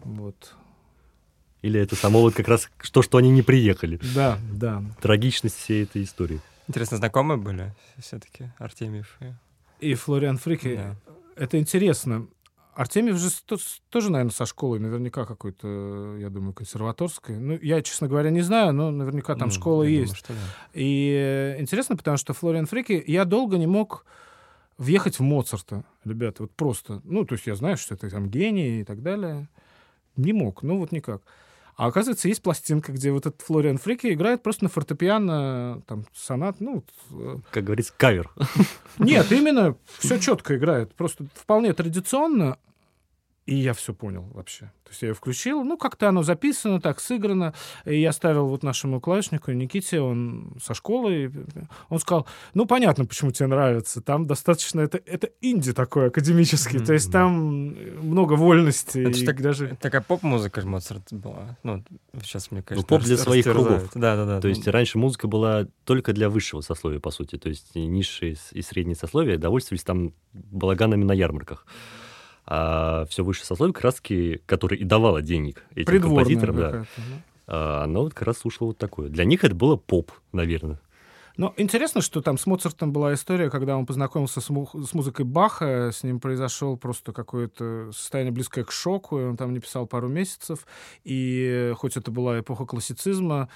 Вот. Или это само вот как раз то, что они не приехали. Да, да. Трагичность всей этой истории. Интересно, знакомые были все-таки Артемьев и... И Флориан Фрики. Да. Это интересно. Артемьев же тоже, наверное, со школой, наверняка какой-то, я думаю, консерваторской. Ну, я, честно говоря, не знаю, но наверняка там ну, школа есть. Думаю, да. И э, интересно, потому что Флориан Фрики, я долго не мог въехать в Моцарта, ребята, вот просто. Ну, то есть я знаю, что это там гений и так далее. Не мог, ну вот никак. А оказывается, есть пластинка, где вот этот Флориан Фрики играет просто на фортепиано, там, сонат, ну... Э, как говорится, кавер. Нет, именно все четко играет. Просто вполне традиционно, и я все понял вообще. То есть я ее включил, ну, как-то оно записано, так сыграно. И я ставил вот нашему клавишнику Никите, он со школы, он сказал, ну, понятно, почему тебе нравится. Там достаточно, это, это инди такой академический, mm-hmm. то есть там много вольности. Это и так, даже... такая поп-музыка Моцарт была. Ну, сейчас, мне кажется, ну, поп для своих кругов. Да, да, да. То есть раньше музыка была только для высшего сословия, по сути. То есть низшие и средние сословия довольствовались там балаганами на ярмарках а все выше сословие, как раз которое и давало денег этим композиторам, да, а, оно вот как раз слушало вот такое. Для них это было поп, наверное. Но интересно, что там с Моцартом была история, когда он познакомился с, му- с музыкой Баха, с ним произошел просто какое-то состояние близкое к шоку, и он там не писал пару месяцев, и хоть это была эпоха классицизма,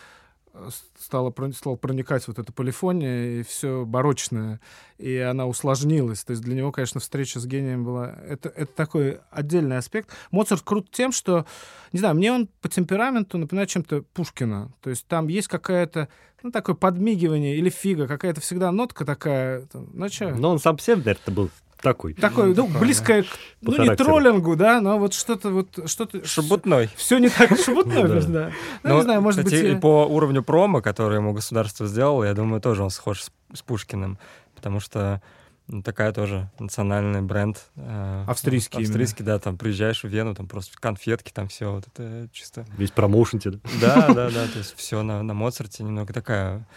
стала, стала проникать вот эта полифония и все барочное, и она усложнилась. То есть для него, конечно, встреча с гением была... Это, это такой отдельный аспект. Моцарт крут тем, что, не знаю, мне он по темпераменту напоминает чем-то Пушкина. То есть там есть какая-то, ну, такое подмигивание или фига, какая-то всегда нотка такая. Ну, что? Но он сам наверное, был такой. Такой, ну, такой, близкое к, ну, характеру. не троллингу, да, но вот что-то вот, что-то... Шебутной. Все не так шебутной, да. Ну, не знаю, может быть... И по уровню промо, который ему государство сделало, я думаю, тоже он схож с Пушкиным, потому что ну, такая тоже национальный бренд. Э, австрийский. Австрийский, да, там приезжаешь в Вену, там просто конфетки, там все вот это чисто. Весь промоушен тебе. Да, да, да, то есть все на, на Моцарте немного такая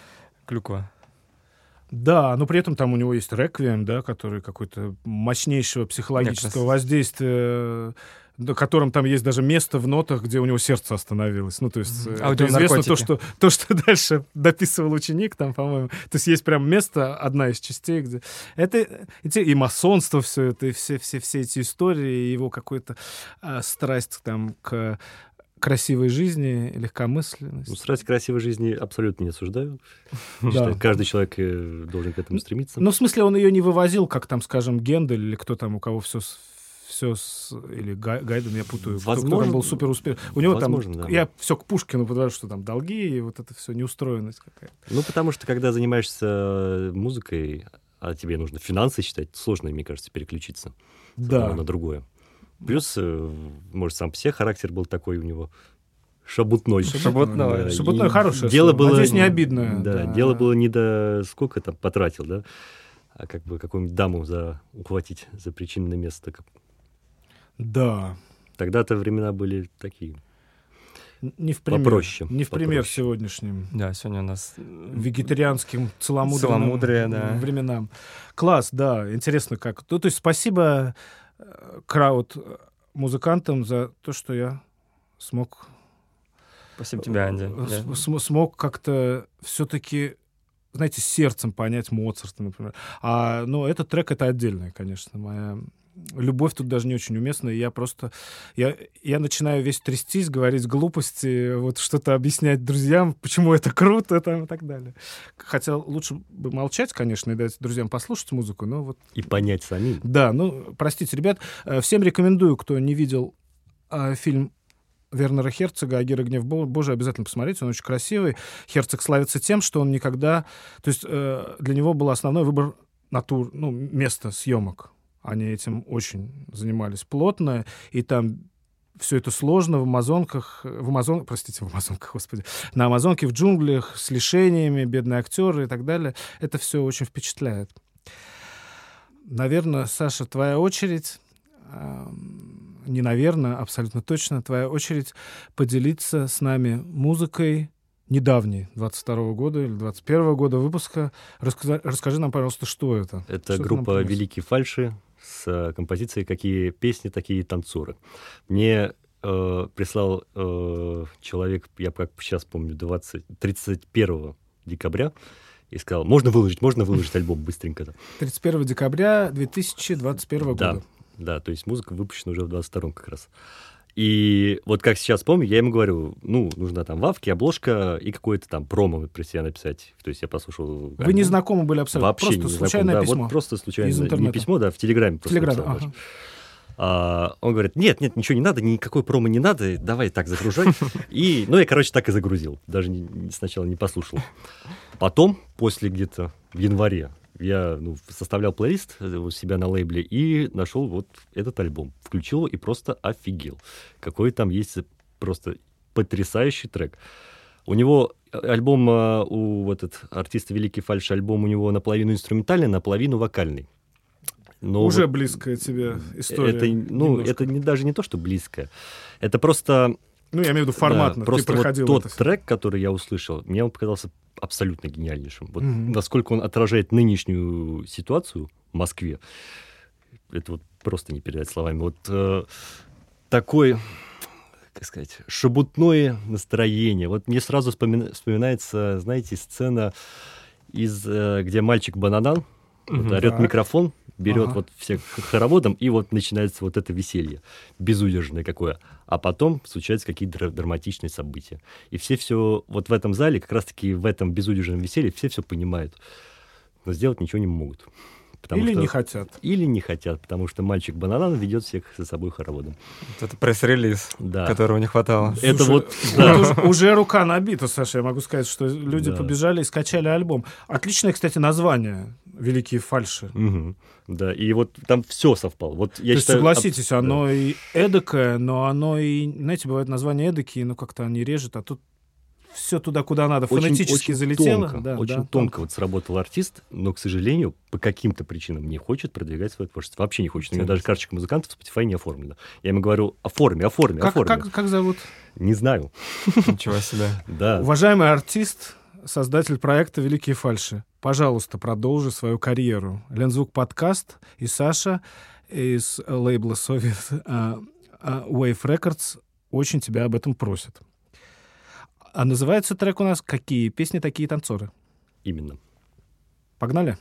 клюква. Да, но при этом там у него есть реквием, да, который какой-то мощнейшего психологического воздействия на котором там есть даже место в нотах, где у него сердце остановилось. Ну, то есть mm-hmm. это известно то что, то, что <laughs> дальше дописывал ученик, там, по-моему. То есть есть прям место, одна из частей, где... Это и масонство все это, и все, все, все эти истории, его какой-то а, страсть там к красивой жизни, легкомысленность. Ну, страсть красивой жизни абсолютно не осуждаю. <laughs> Да. Каждый человек э, должен к этому стремиться. Ну, в смысле, он ее не вывозил, как там, скажем, Гендель или кто там, у кого все все с, или Гайден, я путаю, Возможно, кто, кто был супер успешный. У него Возможно, там, да. я все к Пушкину подаю, что там долги и вот это все неустроенность какая-то. Ну, потому что, когда занимаешься музыкой, а тебе нужно финансы считать, сложно, мне кажется, переключиться да. на другое. Плюс, э, может, сам все характер был такой у него шабутной. Шабутной. Да. Шабутной хорошее дело слово. было, Надеюсь, не обидное. Да, да, дело было не до сколько там потратил, да, а как бы какую-нибудь даму за ухватить за причинное место. Да. Тогда-то времена были такие. Не в пример, попроще. Не в попроще. пример сегодняшним. Да, сегодня у нас вегетарианским целомудренным Целомудрие, да. временам. Класс, да, интересно как. Ну, то есть спасибо крауд музыкантам за то, что я смог Спасибо тебе, Анди. э, см- смог как-то все-таки, знаете, сердцем понять Моцарта, например. А, ну, этот трек — это отдельная, конечно, моя любовь тут даже не очень уместна. и Я просто... Я, я начинаю весь трястись, говорить глупости, вот что-то объяснять друзьям, почему это круто там, и так далее. Хотя лучше бы молчать, конечно, и дать друзьям послушать музыку, но вот И понять самим. да, ну, простите, ребят, э, всем рекомендую, кто не видел э, фильм Вернера Херцога «Агира гнев Бо- Божий», обязательно посмотрите, он очень красивый. Херцог славится тем, что он никогда... То есть э, для него был основной выбор натур, ну, места съемок. Они этим очень занимались плотно, и там все это сложно в Амазонках, в Амазон, простите, в Амазонках, <laughs> господи, на Амазонке, в джунглях, с лишениями, бедные актеры и так далее. Это все очень впечатляет. Наверное, Саша, твоя очередь, не наверное, абсолютно точно, твоя очередь поделиться с нами музыкой недавней, 22 года или 21 года выпуска. Раска- расскажи нам, пожалуйста, что это? Это Что группа? «Великие фальши» с э, композицией «Какие песни, такие танцоры». Мне э, прислал э, человек, я как сейчас помню, 20, 31 декабря, и сказал, можно выложить, можно выложить альбом быстренько. 31 декабря 2021 Да, года. да, то есть музыка выпущена уже в 22 как раз. И вот как сейчас помню, я ему говорю, ну, нужна там вавки, обложка и какое-то там промо про себя написать. То есть я послушал... Вы не знакомы были абсолютно? Вообще Просто не знаком, случайное да, письмо? Вот просто случайно. из Не интернета? письмо, да, в Телеграме просто Телеграме, написал ага. даже. А, он говорит, нет, нет, ничего не надо, никакой промо не надо, давай так загружай. <laughs> И, ну, я, короче, так и загрузил. Даже не- не- сначала не послушал. Потом, после где-то в январе, я ну, составлял плейлист э, у себя на лейбле и нашел вот этот альбом. Включил его и просто офигел. Какой там есть просто потрясающий трек. У него э, альбом, э, у вот этот артиста Великий Фальш, альбом у него наполовину инструментальный, наполовину вокальный. Но Уже вот близкая тебе история. это, ну, немножко. это не, даже не то, что близкое. Это просто... Ну, я имею в виду форматно. да, просто вот тот это трек, который я услышал, мне он показался абсолютно гениальнейшим. Вот Мгм. насколько он отражает нынешнюю ситуацию в Москве, это вот просто не передать словами. Вот э, такой, как сказать, шебутное настроение. Вот мне сразу вспомина- вспоминается, знаете, сцена из, э, где мальчик Бананан вот, орет Так. микрофон, берет Ага. вот всех хороводом, и вот начинается вот это веселье, безудержное какое. А потом случаются какие-то дра- драматичные события. И все все вот в этом зале, как раз-таки в этом безудержном веселье, все все понимают. Но сделать ничего не могут. Потому Или что- не хотят. Или не хотят, потому что мальчик бананан ведет всех за собой хороводом. Вот Это пресс-релиз, Да. которого не хватало. Это Слушай, вот, вот да. уж- уже рука набита, Саша. Я могу сказать, что люди Да. побежали и скачали альбом. Отличное, кстати, название «Великие фальши». Мгм. Да, и вот там все совпало. Вот я То есть, считаю, согласитесь, аб- оно и эдакое, но оно и... Знаете, бывают названия эдакие, но как-то они режут, а тут все туда, куда надо, очень, фонетически очень залетело. Тонко, Да, очень да, тонко вот сработал артист, но, к сожалению, по каким-то причинам не хочет продвигать свое творчество. Вообще не хочет. У меня даже карточка музыкантов в Spotify не оформлена. Я ему говорю, оформи, оформи, Как, оформи. как, как зовут? Не знаю. Ничего себе. <laughs> Да. Уважаемый артист, создатель проекта «Великие фальши», пожалуйста, продолжи свою карьеру. Лензвук подкаст и Саша из лейбла Soviet а, а, Wave Records очень тебя об этом просят. А называется трек у нас «Какие песни, такие танцоры». Именно. Погнали?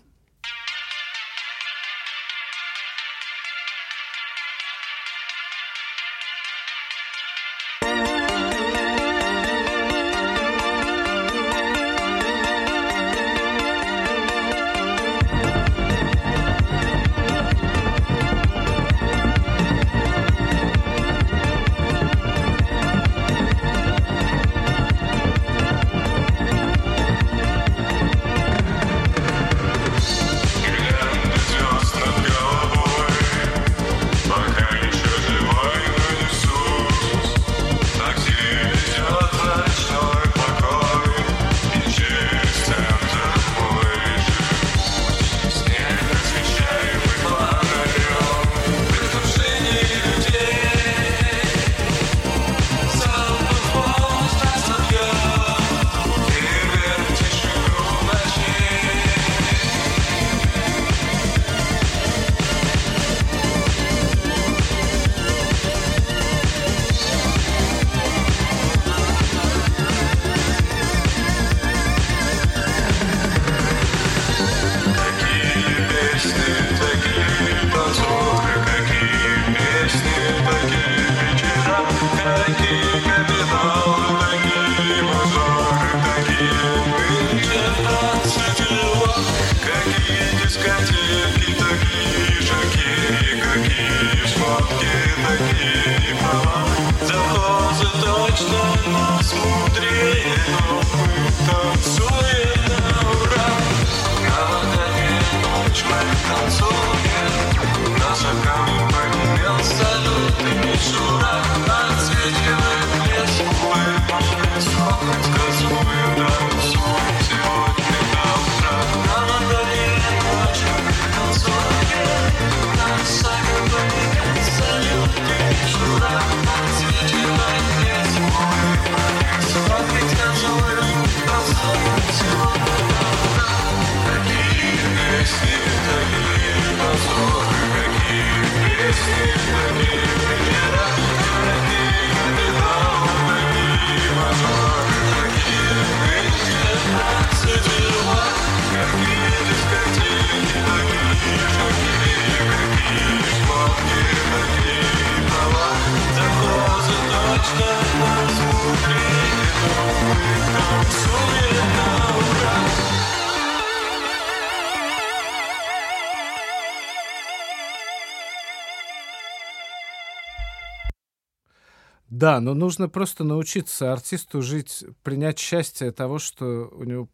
Да, но нужно просто научиться артисту жить, принять счастье того, что у него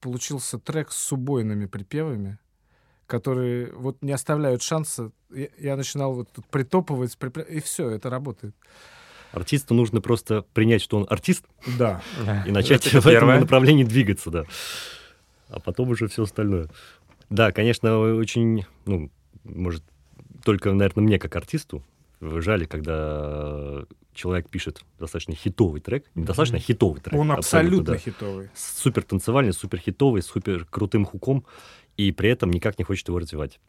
получился трек с убойными припевами, которые вот не оставляют шанса. Я, я начинал вот тут притопывать, припля- и все, это работает. Артисту нужно просто принять, что он артист, Да. и начать Это <laughs> в этом первое. направлении двигаться, да. А потом уже все остальное. Да, конечно, очень, ну, может, только, наверное, мне как артисту жаль, когда человек пишет достаточно хитовый трек, не достаточно хитовый трек. Он абсолютно да. хитовый. Супер танцевальный, супер хитовый, супер крутым хуком, и при этом никак не хочет его развивать.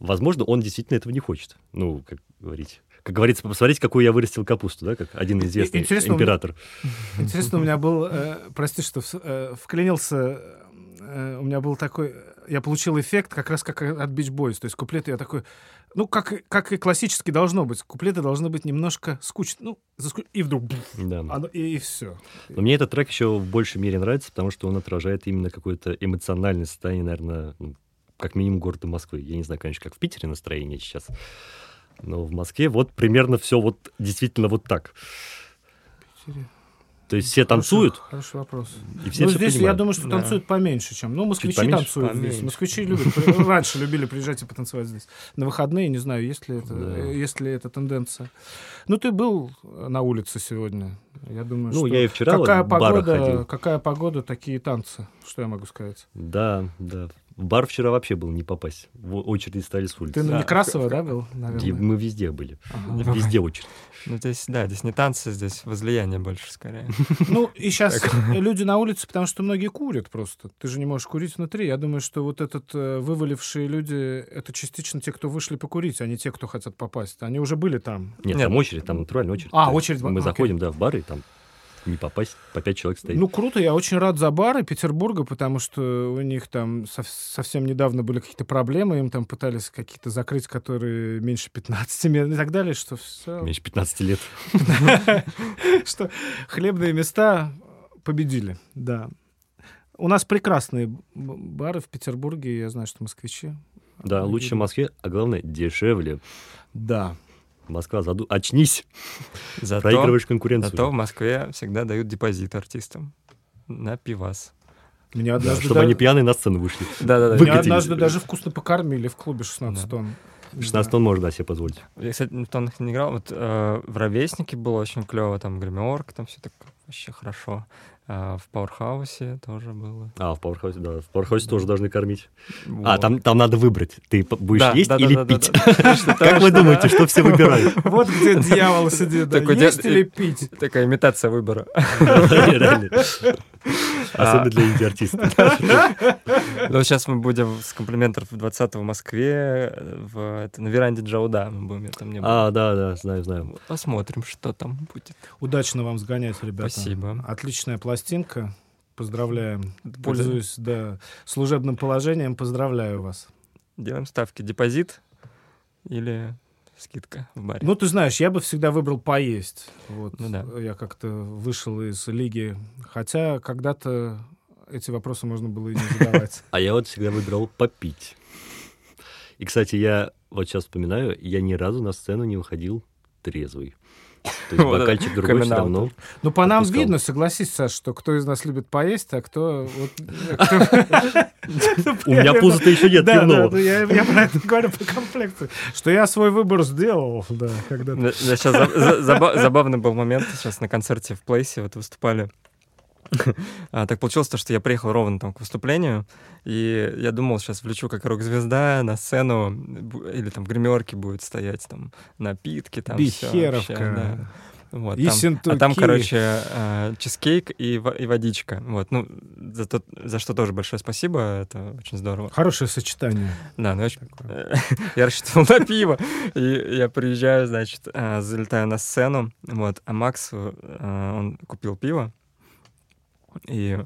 Возможно, он действительно этого не хочет. Ну, как говорить. Как говорится, посмотрите, какую я вырастил капусту, да, как один известный Интересно, у меня- император. <laughs> Интересно, у меня был, э, прости, что в- э, вклинился, э, у меня был такой, я получил эффект как раз как от Beach Boys, то есть куплеты я такой, ну, как, и- как и классически должно быть, куплеты должны быть немножко скучны, ну, заску- и вдруг, Да. оно- и, все. Но мне этот трек еще в большей мере нравится, потому что он отражает именно какое-то эмоциональное состояние, наверное, ну, как минимум города Москвы. Я не знаю, конечно, как в Питере настроение сейчас. Но в Москве вот примерно все вот действительно вот так. То есть все танцуют, Хороший, хороший вопрос. и все ну, все здесь я понимают. думаю, что Да. танцуют поменьше, чем. Ну, москвичи поменьше? танцуют здесь. Поменьше. Москвичи любят. <laughs> Раньше любили приезжать и потанцевать здесь. На выходные, не знаю, есть ли это, Да. есть ли это тенденция. Ну, ты был на улице сегодня. Я думаю, Ну, что... я и вчера вот какая в барах погода, ходил. какая погода, такие танцы. Что я могу сказать? Да, да. В бар вчера вообще было не попасть. В очереди стали с улицы. Ты на Да. Некрасова, да, был, наверное? мы везде были. Ага. Везде очередь. Ну, здесь, да, здесь не танцы, здесь возлияние больше, скорее. <laughs> Ну, и сейчас люди на улице, потому что многие курят просто. Ты же не можешь курить внутри. Я думаю, что вот этот э, вывалившие люди, это частично те, кто вышли покурить, а не те, кто хотят попасть. Они уже были там. Нет, там очередь, там натуральная очередь. А, очередь, Мы окей. заходим, да, в бары, и там не попасть, по пять человек стоит. Ну, круто, я очень рад за бары Петербурга, потому что у них там сов- совсем недавно были какие-то проблемы, им там пытались какие-то закрыть, которые меньше 15 мест и так далее, что все... Меньше 15 лет. <laughs> что хлебные места победили, да. У нас прекрасные бары в Петербурге, я знаю, что москвичи. Да, лучше в. Москве, а главное, дешевле. Да. Москва, заду... очнись, Зато, проигрываешь конкуренцию. зато в Москве всегда дают депозит артистам на пивас. Меня Да, однажды, чтобы да- они пьяные на сцену вышли. Да-да-да. меня выкатились. однажды даже вкусно покормили в клубе 16 Да. тонн. 16 тонн можно да, себе позволить. Я, кстати, в тоннах не играл. Вот э, в «Ровеснике» было очень клево, там гримерка, там все так вообще хорошо. А в «Пауэрхаусе» тоже было. А, в Пауэрхаусе, да. В Пауэрхаусе тоже должны кормить. А, Вот. там, там надо выбрать. Ты будешь Да, есть да, да, или да, да, пить? <laughs> Как вы думаете, что все выбирают? <laughs> Вот где дьявол сидит, Есть или пить? Такая имитация выбора. <laughs> Реально. А. Особенно для инди-артистов. <laughs> Ну, сейчас мы будем с комплиментов в 20 в Москве, в, на веранде Джауда мы будем, там не. А, да, да, знаю, знаю. Посмотрим, что там будет. Удачно вам сгонять, ребята. Спасибо. Отличная пластинка. Поздравляем. Пользуюсь, да, служебным положением. Поздравляю вас. Делаем ставки. Депозит или скидка в баре? Ну, ты знаешь, я бы всегда выбрал поесть. Вот. Ну да. Я как-то вышел из лиги. Хотя когда-то эти вопросы можно было и не задавать. <laughs> А я вот всегда выбирал попить. И, кстати, я вот сейчас вспоминаю, я ни разу на сцену не выходил трезвый. То есть <laughs> бокальчик другой все равно. Ну, по нам видно, согласись, Саш, что кто из нас любит поесть, а кто... <laughs> У меня пуза-то еще нет пивного. я про это говорю по комплекции. Что я свой выбор сделал, да, когда Сейчас забавный был момент. Сейчас на концерте в Плейсе вот выступали. <laughs> А, Так получилось то, что я приехал ровно там к выступлению, и я думал, сейчас влечу как рок-звезда на сцену, или там в гримерке будет стоять там напитки, там Бихеровка. вообще, да. Вот, И там- а там, короче, э, чизкейк и, и водичка. Вот, ну, за, то- за что тоже большое спасибо, это очень здорово. Хорошее сочетание. Да, ну, очень <laughs> я рассчитывал на пиво. И я приезжаю, значит, э, залетаю на сцену, вот, а Макс, э, он купил пиво, и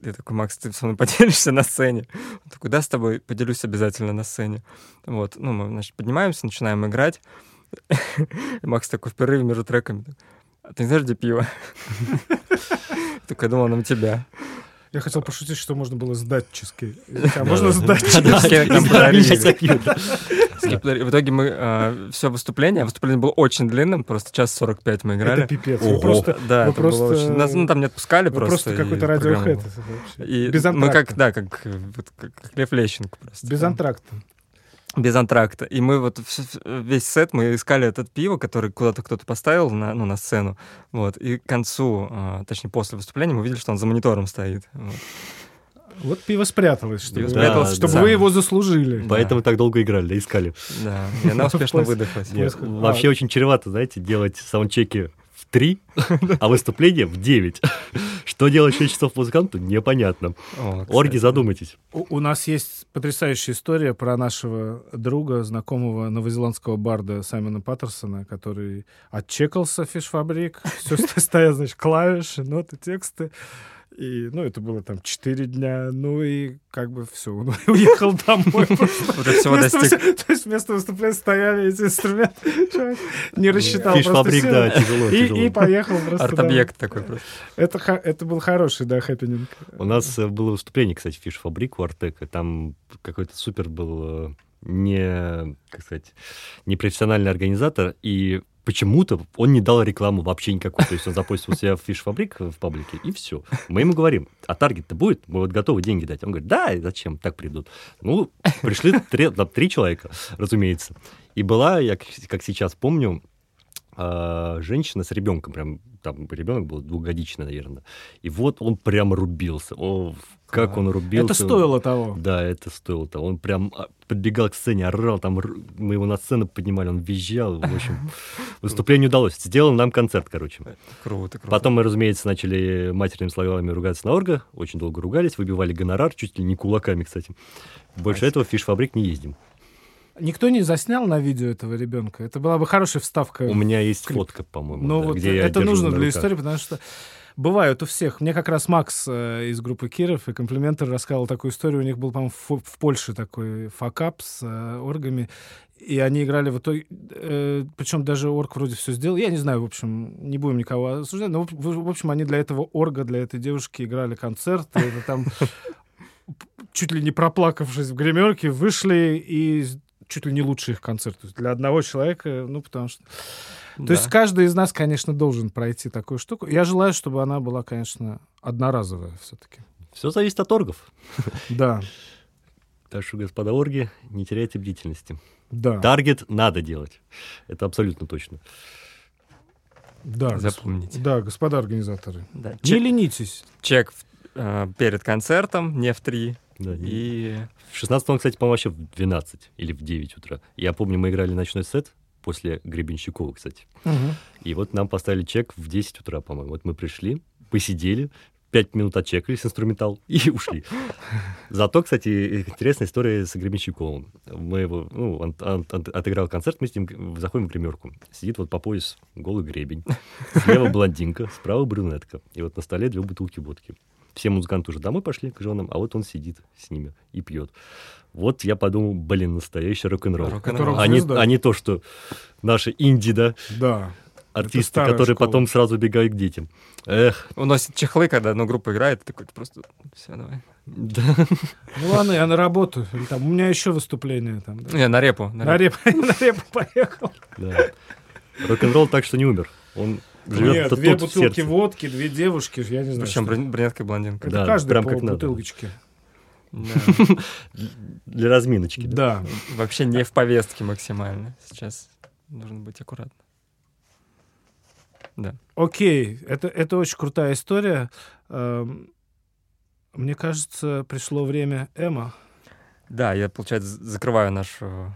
я такой, Макс, ты со мной поделишься на сцене? Он такой, да, с тобой поделюсь обязательно на сцене. Вот, ну, мы, значит, поднимаемся, начинаем играть. <laughs> Макс такой в перерыве между треками, а ты не знаешь, где пиво? <laughs> Только я думал, у тебя. Я хотел пошутить, что можно было сдать чизкейк. <laughs> А можно Да, сдать да, да, чизкейк? да, Нам да, подарили. я запью, да. И В итоге мы все выступление, выступление было очень длинным, просто час 45 мы играли. Это пипец. Просто, Да, просто- Нас ну, там не отпускали просто. просто какой-то радиохэд. И Без мы антракта. как, да, как, Лев Лещенко просто. Без антракта. Без антракта. И мы вот весь сет мы искали этот пиво, который куда-то кто-то поставил на, ну, на сцену. Вот. И к концу, а, точнее, после выступления мы увидели, что он за монитором стоит. Вот. Вот пиво спряталось, чтобы, Пиво спряталось, чтобы да. вы его заслужили. Поэтому так долго играли, да, искали. Да, и она успешно выдохлась. Вообще очень чревато, знаете, делать саундчеки 3, <laughs> а выступление в 9. Что делать в 6 часов музыканту, непонятно. О, Орги, задумайтесь. У, у нас есть потрясающая история про нашего друга, знакомого новозеландского барда Саймона Паттерсона, который отчекался в фишфабрик, все стоят, значит, клавиши, ноты, тексты. И, ну, это было там 4 дня, ну и как бы все, он <laughs> уехал домой. Уже всего достиг. То есть вместо выступления стояли эти инструменты. Не рассчитал просто да, тяжело, И, тяжело. и поехал просто. Арт-объект такой просто. Это, был хороший, да, хэппенинг. У нас э, было выступление, кстати, в Fish Fabrique у Артека. Там какой-то супер был э, не, как сказать, непрофессиональный организатор, и почему-то он не дал рекламу вообще никакую. То есть он запустил себя в Fish Fabrique в паблике, и все. Мы ему говорим, а таргет-то будет? Мы вот готовы деньги дать. Он говорит, да, зачем? Так придут. Ну, пришли три, да, три человека, разумеется. И была, я как- как сейчас помню, а, женщина с ребенком, прям там ребенок был двухгодичный, наверное. И вот он прям рубился. О, как он рубился. Это стоило того. Да, это стоило того. Он прям а, подбегал к сцене, орал, там мы его на сцену поднимали, он визжал. В общем, <laughs> выступление удалось. Сделал нам концерт, короче. Круто, круто. Потом мы, разумеется, начали матерными словами ругаться на орга, очень долго ругались, выбивали гонорар, чуть ли не кулаками, кстати. Больше этого в Fish Fabrique не ездим. Никто не заснял на видео этого ребенка. Это была бы хорошая вставка. У меня есть фотка, по-моему, Ну да, вот где я это держу нужно для истории, потому что бывают у всех. Мне как раз Макс э, из группы Киров и Комплиментер рассказывал такую историю. У них был, по-моему, в, Польше такой факап с э, оргами. И они играли в итоге... э, причем даже орг вроде все сделал. Я не знаю, в общем, не будем никого осуждать. Но, в, в- в общем, они для этого орга, для этой девушки играли концерт. И это там чуть ли не проплакавшись в гримерке, вышли и чуть ли не лучший их концерт. То есть для одного человека, ну, потому что... То есть каждый из нас, конечно, должен пройти такую штуку. Я желаю, чтобы она была, конечно, одноразовая все-таки. Все зависит от оргов. <laughs> Да, Так что, господа орги, не теряйте бдительности. да, Таргет надо делать. Это абсолютно точно. да. гос- Запомните. Да, господа организаторы. Да, Не чек, ленитесь. чек э, перед концертом, не в 3. Да, и... В 16 кстати, по-моему, вообще в 12 или в 9 утра. Я помню, мы играли ночной сет после Гребенщикова, кстати. И вот нам поставили чек в 10 утра, по-моему. Вот мы пришли, посидели, 5 минут отчекались инструментал и <laughs> ушли. Зато, кстати, интересная история с Гребенщиковым. Мы его, ну, он, он- он отыграл концерт, мы с ним заходим в гримерку. Сидит вот по пояс голый гребень. Слева блондинка, справа брюнетка. И вот на столе две бутылки водки. Все музыканты уже домой пошли к женам, а вот он сидит с ними и пьет. Вот я подумал, блин, настоящий рок-н-ролл. Рок-н-ролл. А не, а не то, что наши инди, да, Да. артисты, которые школа. потом сразу бегают к детям. Эх, уносит чехлы, когда одна группа играет, такой просто все, давай. да. Ну ладно, я на работу. Там, у меня еще выступление. Там, да. Не, на репу. на На репу. реп, <laughs> на реп поехал. да. Рок-н-ролл так что не умер. Он живет Нет, две бутылки водки, две девушки, я не знаю. Причем что. брюнетка и блондинка. Это Да, каждый прям по как надо. бутылочке. Да. <laughs> Для разминочки. да. Да. Вообще не в повестке максимально. Сейчас нужно быть аккуратным. Да. Окей, это, это очень крутая история. Эм, Мне кажется, пришло время Эма. Да, я, получается, закрываю нашу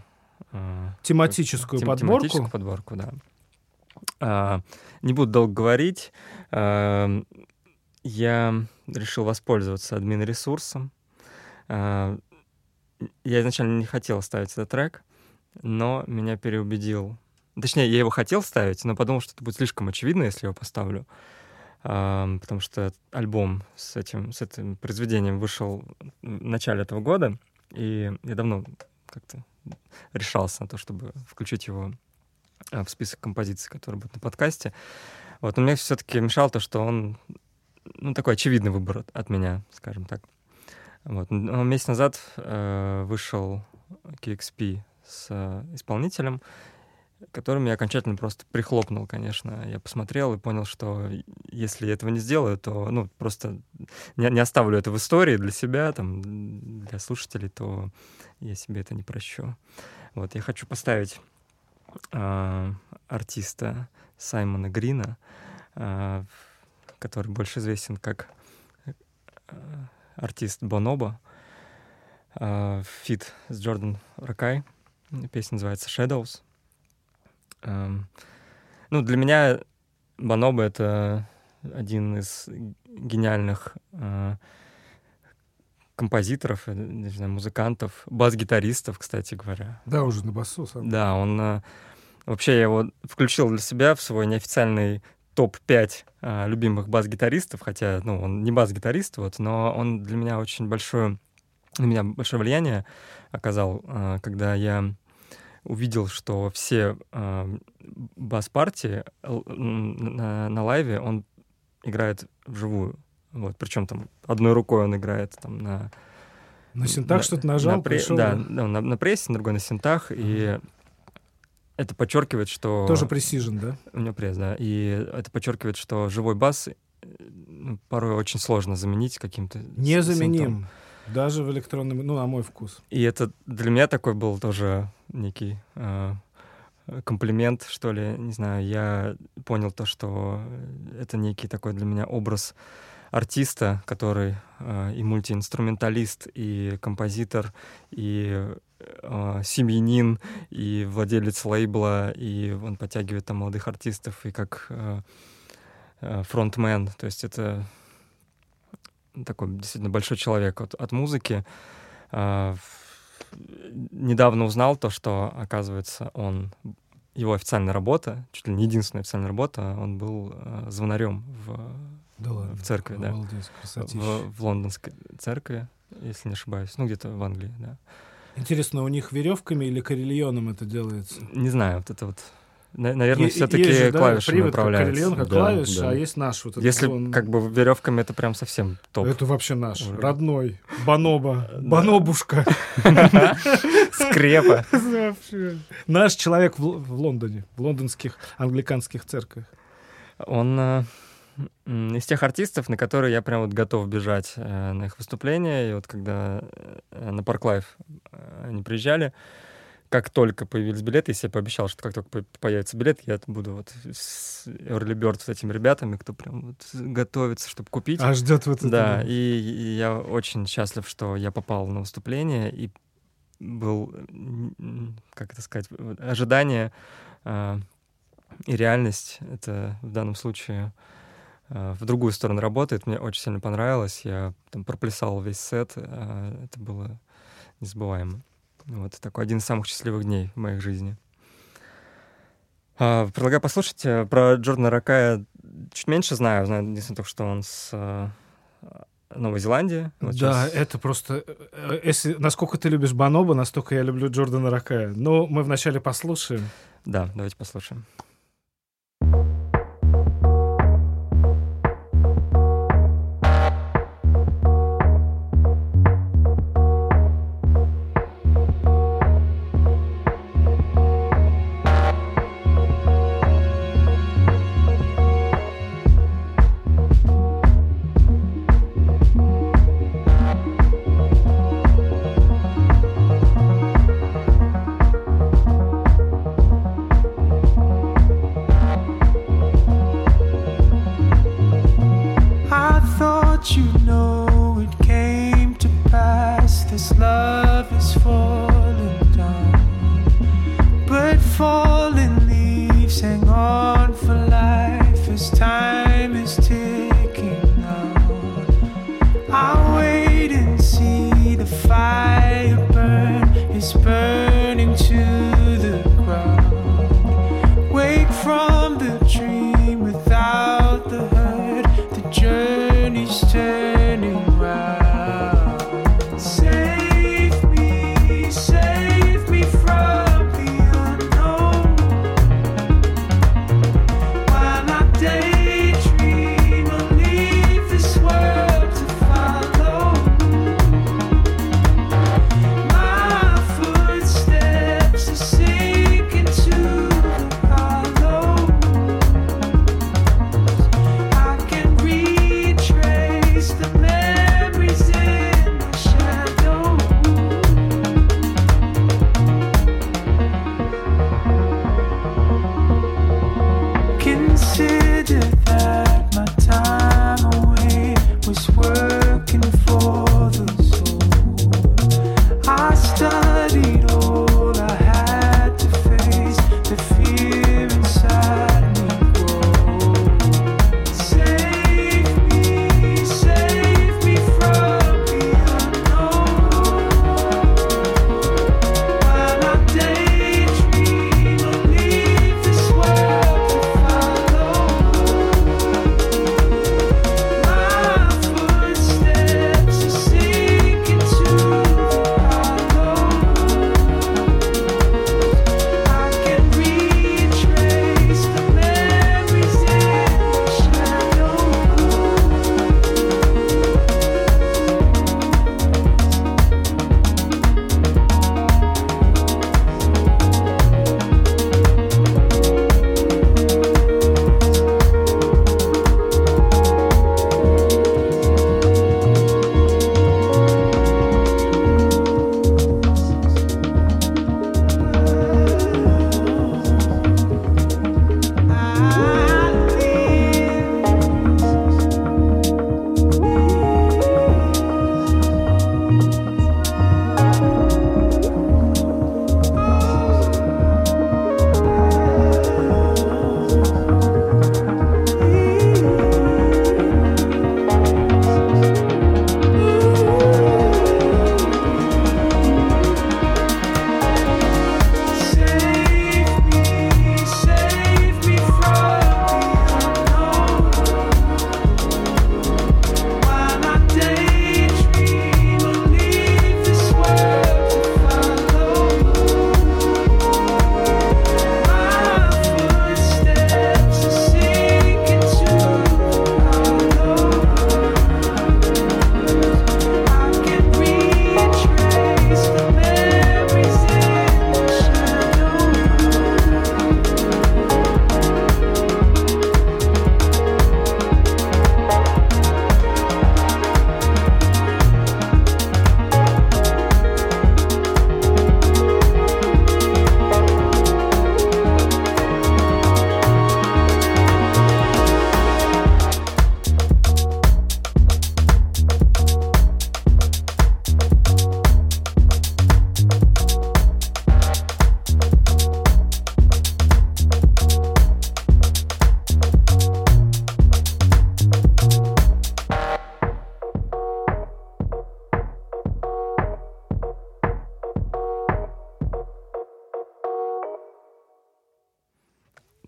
э, Тематическую тем- подборку. тематическую подборку, да. А, не буду долго говорить. А, я решил воспользоваться админ-ресурсом. А, я изначально не хотел ставить этот трек, но меня переубедил. Точнее, я его хотел ставить, но подумал, что это будет слишком очевидно, если я его поставлю. Потому что альбом с этим, с этим произведением вышел в начале этого года, и я давно как-то решался на то, чтобы включить его в список композиций, которые будут на подкасте. Вот, но мне все-таки мешало то, что он ну, такой очевидный выбор от, от меня, скажем так. Вот. Но месяц назад э, вышел KXP с э, исполнителем, которым я окончательно просто прихлопнул, конечно. Я посмотрел и понял, что если я этого не сделаю, то ну, просто не, не оставлю это в истории для себя, там, для слушателей, то я себе это не прощу. Вот, я хочу поставить а, артиста Саймона Грина, а, который больше известен как а, артист Бонобо. Фит с Джордан Ракай. Песня называется Shadows. Ну, для меня Бонобо — это один из гениальных а, композиторов, э, не знаю, музыкантов, бас-гитаристов, кстати говоря. Да, уже на басу сам. Да, он э, вообще я его включил для себя в свой неофициальный топ-5 э, любимых бас-гитаристов, хотя, ну, он не бас-гитарист, вот, но он для меня очень большое, на меня большое влияние оказал, э, когда я увидел, что все э, бас-партии м, на, на лайве он играет вживую. Вот, причем там одной рукой он играет там на На синтак на- что-то нажал, на пре- пришел. Да, да, на, на прессе, на другой на синтах, и это подчеркивает, что... Тоже пресижен, да? У него пресс, да. И это подчеркивает, что живой бас э, ну, порой очень сложно заменить каким-то... с- синтом. Незаменим. Даже в электронном, ну, на мой вкус. И это для меня такой был тоже некий э, комплимент, что ли, не знаю. Я понял то, что это некий такой для меня образ артиста, который э, и мультиинструменталист, и композитор, и э, семьянин, и владелец лейбла, и он подтягивает там молодых артистов, и как э, э, фронтмен. То есть это такой действительно большой человек от, от музыки. В- недавно узнал то, что, оказывается, он его официальная работа, чуть ли не единственная официальная работа, он был э, звонарем в, Да ладно. в церкви, да. Обалдеть. В, в лондонской церкви, если не ошибаюсь. Ну, где-то в Англии, да. Интересно, у них веревками или карельоном это делается? Не знаю, вот это вот... на- Наверное, все-таки да, клавишами привод как управляется. карельон, как Да, клавиш, да. а есть наш вот этот Если он- как бы веревками, это прям совсем топ. Это вообще наш, Уровень. родной. Баноба. <laughs> Банобушка. <laughs> Скрепа. <laughs> Наш человек в Лондоне, в лондонских англиканских церквях. Он э, из тех артистов, на которые я прям вот готов бежать э, на их выступления. И вот когда э, на Park Live э, они приезжали, как только появились билеты, я себе пообещал, что как только по- появится билет, я буду вот с Early Bird с этими ребятами, кто прям вот готовится, чтобы купить. А ждет вот это. Да, и, и я очень счастлив, что я попал на выступление и был, как это сказать, ожидание а, и реальность. Это в данном случае в другую сторону работает. Мне очень сильно понравилось. Я там проплясал весь сет. а, это было незабываемо. Вот такой один из самых счастливых дней в моей жизни. А, предлагаю послушать. э, Про Джордана Ракая чуть меньше знаю. Знаю единственное только, что он с э, Новой Зеландии. Вот да, щас- это просто... э, Если, насколько ты любишь Баноба, настолько я люблю Джордана Ракая. Но мы вначале послушаем. Да, давайте послушаем.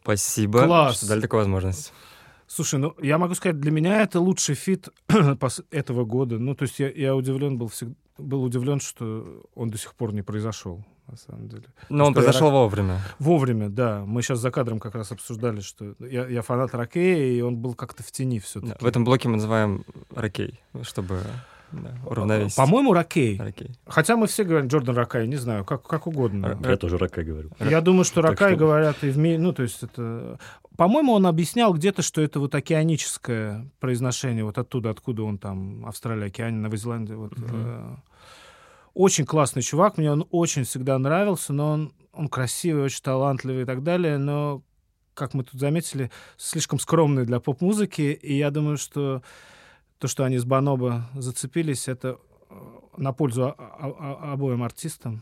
Спасибо, Класс. что дали такую возможность. Слушай, ну я могу сказать, для меня это лучший фит <clears throat> этого года. Ну, то есть я, я удивлен был всег- был удивлен, что он до сих пор не произошел, на самом деле. Но он Что я произошел вовремя. Вовремя, да. Мы сейчас за кадром как раз обсуждали, что я, я фанат Rakei я, и он был как-то в тени все-таки. Да, В этом блоке мы называем Ракей, чтобы да, уравновесить. По-моему, Ракей. Ракей. Хотя мы все говорим Jordan Rakei, не знаю, как, как угодно. Я тоже рака говорю. Я думаю, что Ракай что- говорят и в ми... Ну, то есть это... По-моему, он объяснял где-то, что это вот океаническое произношение, вот оттуда, откуда он там, Австралия, Океане, Новая Зеландия. Вот, э, Очень классный чувак, мне он очень всегда нравился, но он, он красивый, очень талантливый и так далее, но, как мы тут заметили, слишком скромный для поп-музыки, и я думаю, что то, что они с Баноба зацепились, это на пользу обоим артистам.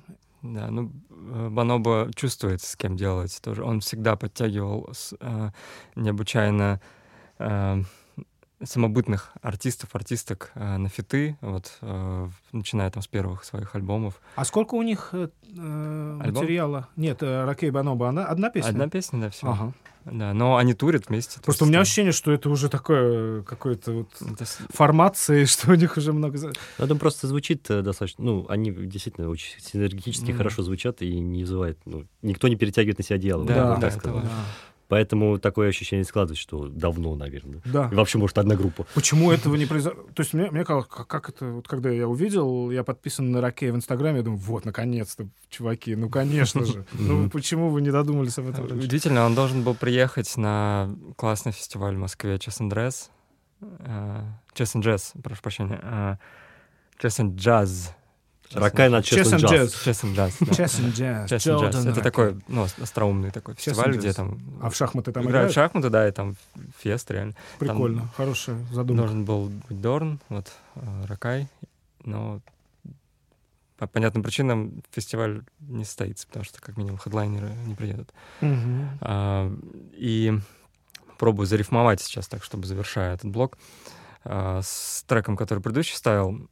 Да, ну, э, Баноба чувствует, с кем делать тоже. Он всегда подтягивал э, необычайно э, самобытных артистов, артисток э, на фиты, вот, э, начиная там с первых своих альбомов. А сколько у них э, э, Альбом? материала? Нет, э, Ракей Баноба, она одна песня? Одна песня, да, все. Ага. Да, но они турят вместе. то Просто у меня да. ощущение, что это уже такое какое-то вот Это формации, <laughs> что у них уже много... Ну, это просто звучит э, достаточно... Ну, они действительно очень синергетически Мгм. хорошо звучат и не вызывает... Ну, никто не перетягивает на себя одеяло. Да, вот да, так да, сказал. это Да. Поэтому такое ощущение складывается, что давно, наверное. Да. И вообще, может, одна группа. Почему этого не произошло? То есть мне, мне казалось, как, как это... Вот когда я увидел, я подписан на Ракей в Инстаграме, я думаю, вот, наконец-то, чуваки, ну, конечно же. <laughs> Ну, почему вы не додумались об этом раньше? Удивительно, он должен был приехать на классный фестиваль в Москве Chess and Dress. э, Chess and Jazz, прошу прощения. э, Chess and Jazz. Ракай на Chess and Jazz. Chess and Jazz. Chess and Jazz. Chess and Jazz. Это такой, ну, ос- остроумный такой фестиваль, где там А в шахматы там играют в шахматы, да, и там фест реально. Прикольно, хорошая задумка. Должен был быть Дорн, вот, э, Ракай, но по понятным причинам фестиваль не состоится, потому что, как минимум, хедлайнеры не приедут. Мгм. А, И пробую зарифмовать сейчас так, чтобы завершая этот блок, а, с треком, который предыдущий ставил.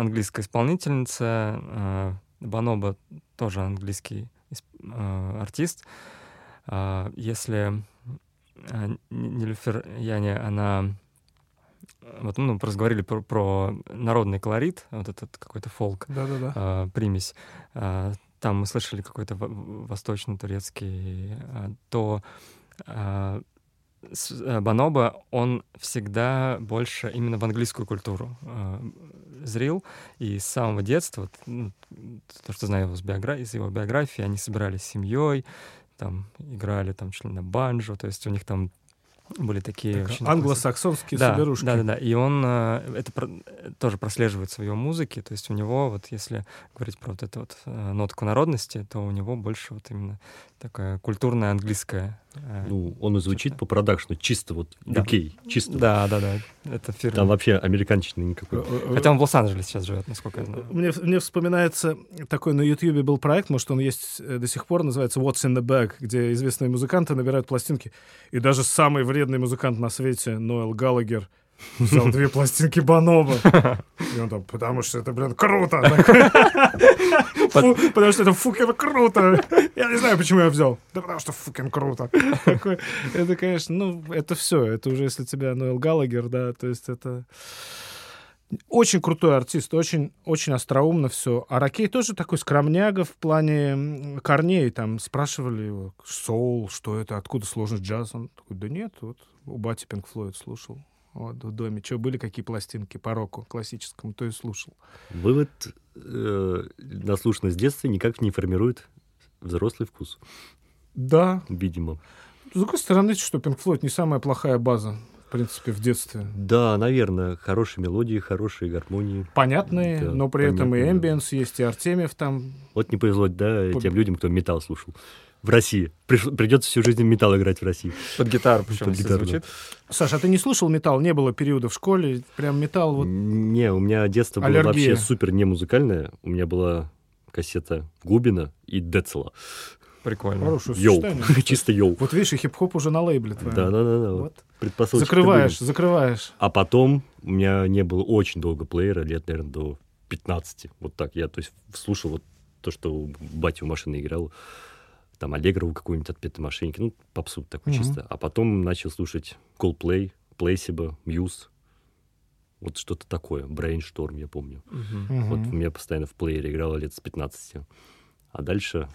Английская исполнительница, а, Баноба тоже английский а, артист. А, Если Нилюфер Яне, она... Вот, ну, говорили про, про народный колорит, вот этот какой-то фолк, Да-да-да. а, примесь. А, Там мы слышали какой-то во- восточно-турецкий, а, то а, с- а, Баноба, он всегда больше именно в английскую культуру зрил, и с самого детства, вот, ну, то, что знаю его с биогра- из его биографии, они собирались с семьей, там играли там чуть ли на банджо, то есть у них там были такие... Так, очень Англосаксонские да, соберушки. Да, да, да. И он э, это про- э, тоже прослеживается в его музыке. То есть у него, вот если говорить про вот эту вот э, нотку народности, то у него больше вот именно такая культурная английская. Ну, он и звучит по продакшну чисто вот Да. UK, чисто. Да, да, да. Это фирма. Там вообще американчины никакой. Хотя он в Лос-Анджелесе сейчас живет, насколько я знаю. Мне, мне вспоминается такой на Ютьюбе был проект, может, он есть э, до сих пор, называется What's in the Bag, где известные музыканты набирают пластинки. И даже самый вредный музыкант на свете, Ноэл Галлагер, взял две пластинки Баноба. И он там, потому что это, блин, круто. Потому что это фукен круто. Я не знаю, почему я взял. Да потому что фукен круто. Это, конечно, ну, это все. Это уже, если тебя Ноэл Галлагер, да, то есть это... Очень крутой артист, очень, очень остроумно все. А Ракей тоже такой скромняга в плане корней. Там спрашивали его, соул, что это, откуда сложность джаз. Он такой, да нет, вот у бати Пинк Флойд слушал. Вот, в доме. Что, были какие пластинки по року классическому, то и слушал. Вывод э, наслушанность детства никак не формирует взрослый вкус, Да. видимо. С другой стороны, что Пинк Флойд не самая плохая база, в принципе, в детстве. Да, наверное, хорошие мелодии, хорошие гармонии. Понятные, Да, но при этом и понятные, да. эмбиенс есть, и Артемьев там. Вот не повезло, да, тем людям, кто металл слушал. В России. Приш- Придется всю жизнь металл играть в России. Под гитару, причем, Под гитару, да. звучит. Саша, а ты не слушал металл? Не было периода в школе? Прям металл вот... Не, у меня детство было Аллергия. вообще супер не музыкальное. У меня была кассета Губина и Децела. Прикольно. Хорошее Йоу. сочетание. <laughs> Чисто йоу. Вот видишь, и хип-хоп уже на лейбле твоем. Да, да, да, да. Вот. Предпосылочки Закрываешь, закрываешь. А потом у меня не было очень долго плеера, лет, наверное, до 15. Вот так. Я, то есть, слушал вот то, что батя в машине играл. Там Аллегрову какую-нибудь отпетые мошенники, ну, попсу такой Мгм. чисто. А потом начал слушать Coldplay, Placebo, Muse. Вот что-то такое. Brainstorm, я помню. Мгм. Вот у меня постоянно в плеере играло лет с 15. А дальше...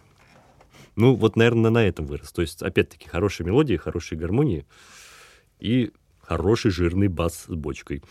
Ну, вот, наверное, на этом вырос. То есть, опять-таки, хорошие мелодии, хорошие гармонии и хороший жирный бас с бочкой,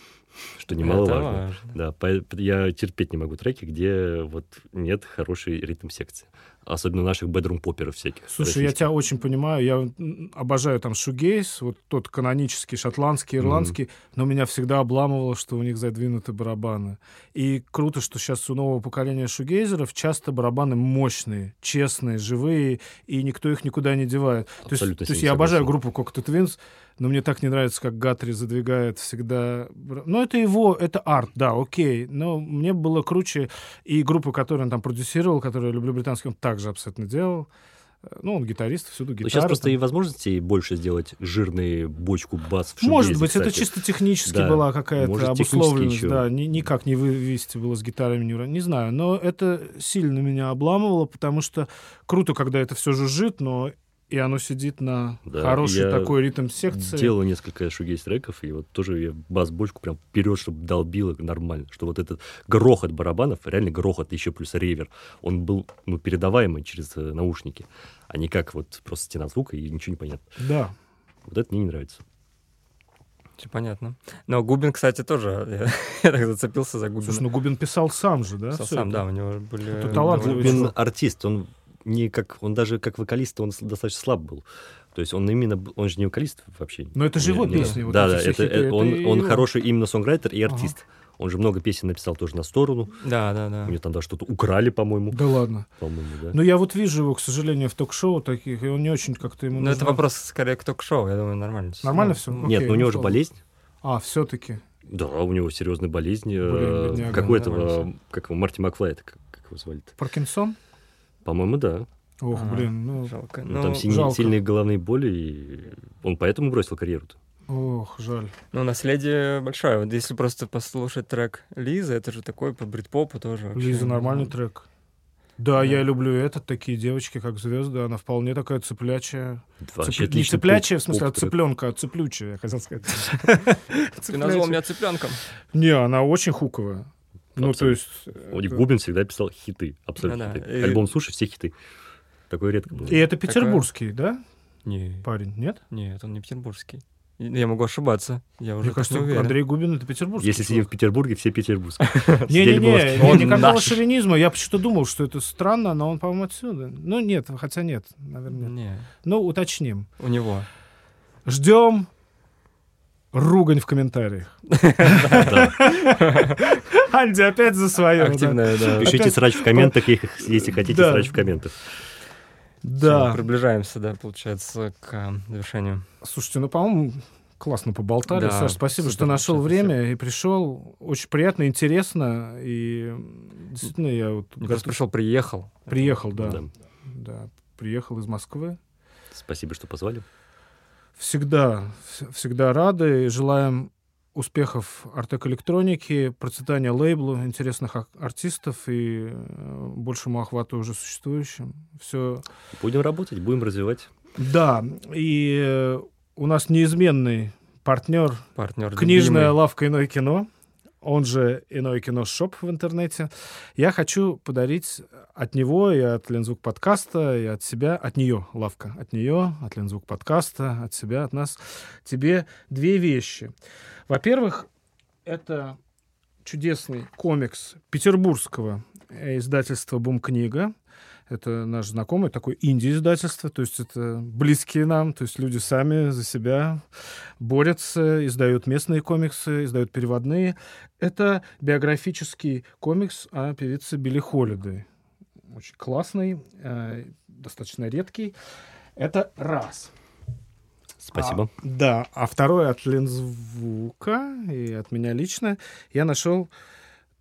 что немаловажно. важно. Да, я терпеть не могу треки, где вот нет хорошей ритм-секции. Особенно наших бедрум-поперов всяких. Слушай, я тебя очень понимаю. Я обожаю там шугейс, вот тот канонический, шотландский, ирландский, но меня всегда обламывало, что у них задвинуты барабаны. И круто, что сейчас у нового поколения шугейзеров часто барабаны мощные, честные, живые, и никто их никуда не девает. То есть, Абсолютно то есть я обожаю группу Cocteau Twins, но мне так не нравится, как Гатри задвигает всегда... Ну, это его, это арт, да, окей. Но мне было круче. И группу, которую он там продюсировал, которую я люблю британский, он также абсолютно делал. Э, Ну, он гитарист, всюду Ну, гитара. сейчас просто там. и возможностей больше сделать жирный бочку бас в Может шугейзе, быть, это кстати. чисто технически Да, была какая-то может, обусловленность, да, ни- никак не вывести было с гитарами, не, не знаю, но это сильно меня обламывало, потому что круто, когда это все жужжит, но и оно сидит на Да, хорошей такой ритм секции. Делал несколько шугейс треков, и вот тоже я бас-бочку прям вперед, чтобы долбило нормально. Что вот этот грохот барабанов, реально грохот, еще плюс ревер, он был ну, передаваемый через э, наушники, а не как вот просто стена звука и ничего не понятно. Да. Вот это мне не нравится. Всё понятно. Но Губин, кстати, тоже, я, <laughs> я так зацепился за Губина. Слушай, ну Губин писал сам же, да? Писал сам, это? да, у него были... Это талантливый Губин артист, он не как, он даже как вокалист, он достаточно слаб был. То есть он именно, он же не вокалист вообще. Но это же его не- песни, вот да, эти да, все это, хиты, э, это он, и он хороший именно сонграйтер и Ага. артист. Он же много песен написал тоже на сторону. Да, да, да. У него там даже что-то украли, по-моему. Да ладно. По-моему, да. Ну, я вот вижу его, к сожалению, в ток-шоу таких, и он не очень как-то ему Но Ну, это нужно- вопрос скорее к ток-шоу, я думаю, нормально. Нормально Ну, всё? ну, Нет, окей, ну у него же болезнь. А, все-таки. Да, у него серьезная болезнь. Блин, э, бедняга, как у нормально этого, как его, Марти Макфлай, это как, как его звали-то? Паркинсон? По-моему, да. Ох, Ага. блин, ну, Жалко. Ну, там сильные, жалко. сильные головные боли, и он поэтому бросил карьеру-то. ох, жаль. ну, наследие большое. Вот если просто послушать трек Лизы, это же такой по брит-попу тоже. вообще. Лиза нормальный Ну, трек. Да, я люблю этот, такие девочки, как звезды, она вполне такая цеплячая. Вообще Цепля- Не цеплячая, в смысле, а цыпленка, а цеплючая, я хотел сказать. Ты назвал меня цыпленком. Не, она очень хуковая. Ну, то Абсолютно. есть... У них это- Губин всегда писал хиты, абсолютно да, хиты. и- Альбом «Слушай», все хиты. Такое редко было. И это петербургский, да, Не, парень, нет? нет, он не петербургский. Я могу ошибаться. Я уже Мне кажется, не уверен. Андрей Губин это петербургский. Если сидим в. Петербурге, все петербургские. <laughs> Не-не-не, никакого шовинизма. Я почему-то думал, что это странно, но он, по-моему, отсюда. Ну, нет, хотя нет, наверное. Ну, уточним. у него. Ждем ругань в комментариях. <laughs> <laughs> Анди опять за свое. Активная, да. Пишите Опять- срач в комментах, если- хотите Да. срач в комментах. Да. Приближаемся, да, получается, к а, завершению. Слушайте, ну, по-моему, классно поболтали. Да, Саш, спасибо, супер, что нашел время и пришел. Очень приятно, интересно. И действительно, я вот Не просто готов- пришел, приехал. приехал, да. Да. да. Приехал из Москвы. Спасибо, что позвали. Всегда, вс- всегда рады. и Желаем успехов Артек Электроники, процветания лейблу, интересных артистов и э, большему охвату уже существующим. Все. Будем работать, будем развивать. Да, и э, у нас неизменный партнер Партнер Книжная любимый. лавка «Иное кино», он же «Иное кино шоп» в интернете. Я хочу подарить от него и от Лензвук подкаста, и от себя, от нее, лавка, от нее, от Лензвук подкаста, от себя, от нас, тебе две вещи. Во-первых, это чудесный комикс петербургского э, издательства «Бум-книга». Это наш знакомый, такое инди-издательство, то есть это близкие нам, то есть люди сами за себя борются, издают местные комиксы, издают переводные. Это биографический комикс о певице Билли Холидей. Очень классный, э, достаточно редкий. Это раз. Спасибо. А, да, а второе от Лензвука и от меня лично. Я нашел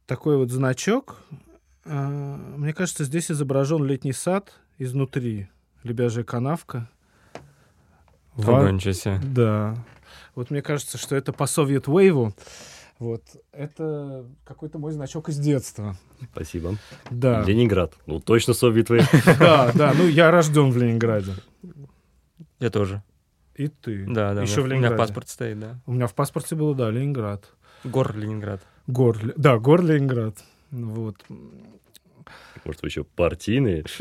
такой вот значок. А, Мне кажется, здесь изображен летний сад изнутри. Лебяжья канавка. Ого, ничего себе. Да. Вот мне кажется, что это по Совет Вейву. Вот. Это какой-то мой значок из детства. Спасибо. Да. Ленинград. Ну, точно со битвы. <laughs> Да, да. Ну, я рожден в Ленинграде. Я тоже. И ты. Да, да. Еще у в меня- У меня Ленинграде. паспорт стоит, да. У меня в паспорте было, да, Ленинград. Гор Ленинград. Гор, да, гор Ленинград. Вот. Может, вы еще партийные? <laughs>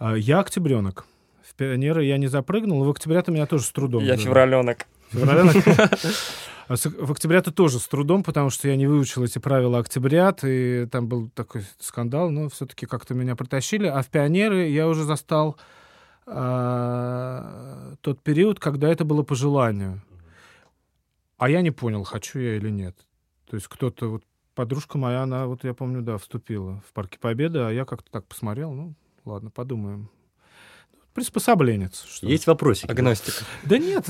А, Я октябренок. В пионеры я не запрыгнул, в октября-то меня тоже с трудом. Я февраленок. Февраленок? <laughs> А В октября-то тоже с трудом, потому что я не выучил эти правила октябрят, и там был такой скандал, но все-таки как-то меня притащили. А в пионеры я уже застал а, тот период, когда это было по желанию. А я не понял, хочу я или нет. То есть кто-то, вот подружка моя, она, вот я помню, да, вступила в Парке Победы, а я как-то так посмотрел, ну, ладно, подумаем. Приспособленец. что. Есть вопросики? Агностик. Да нет,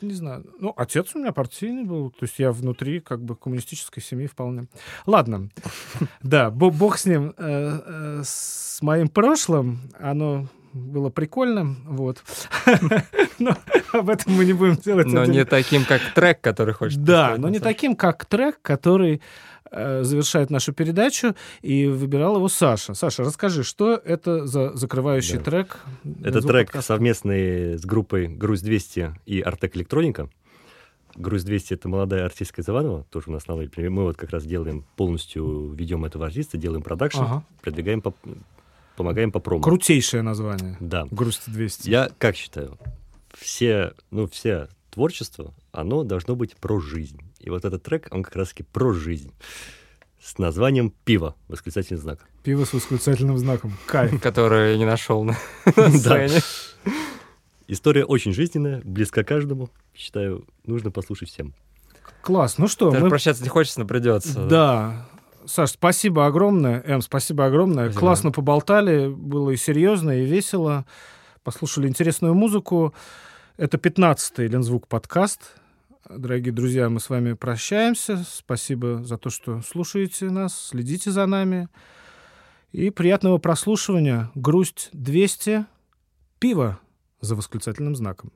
не знаю. Ну, отец у меня партийный был, то есть я внутри как бы коммунистической семьи вполне. Ладно, да, бо- бог с ним, э, э, с моим прошлым, оно было прикольно, вот. <laughs> Но об этом мы не будем делать. Но не таким, как трек, который хочет Да, но не таким, как трек, который завершает нашу передачу, и выбирал его Саша. Саша, расскажи, что это за закрывающий Да. трек? Это трек подкаста. совместный с группой «Груз-200» и «Артек Электроника». «Груз-200» — это молодая артистка из Иванова, тоже у нас на лейбле. Мы вот как раз делаем, полностью ведем этого артиста, делаем продакшн, Ага. продвигаем, по, помогаем по промо. Крутейшее название. Да. Грусть 200. Я как считаю, все, ну, все творчество, оно должно быть про жизнь. И вот этот трек, он как раз-таки про жизнь. С названием «Пиво», восклицательный знак. Пиво с восклицательным знаком. Кайф. <laughs> Который я не нашел на <laughs> на сцене. История очень жизненная, близка каждому. Считаю, нужно послушать всем. Класс. Ну что, Даже мы... прощаться не хочется, но придется. Да. Саш, спасибо огромное. Эм, спасибо огромное. Спасибо. Классно поболтали. Было и серьезно, и весело. Послушали интересную музыку. Это 15-й Лензвук подкаст. Дорогие друзья, мы с вами прощаемся. Спасибо за то, что слушаете нас, следите за нами. И приятного прослушивания. Грусть 200. Пиво за восклицательным знаком.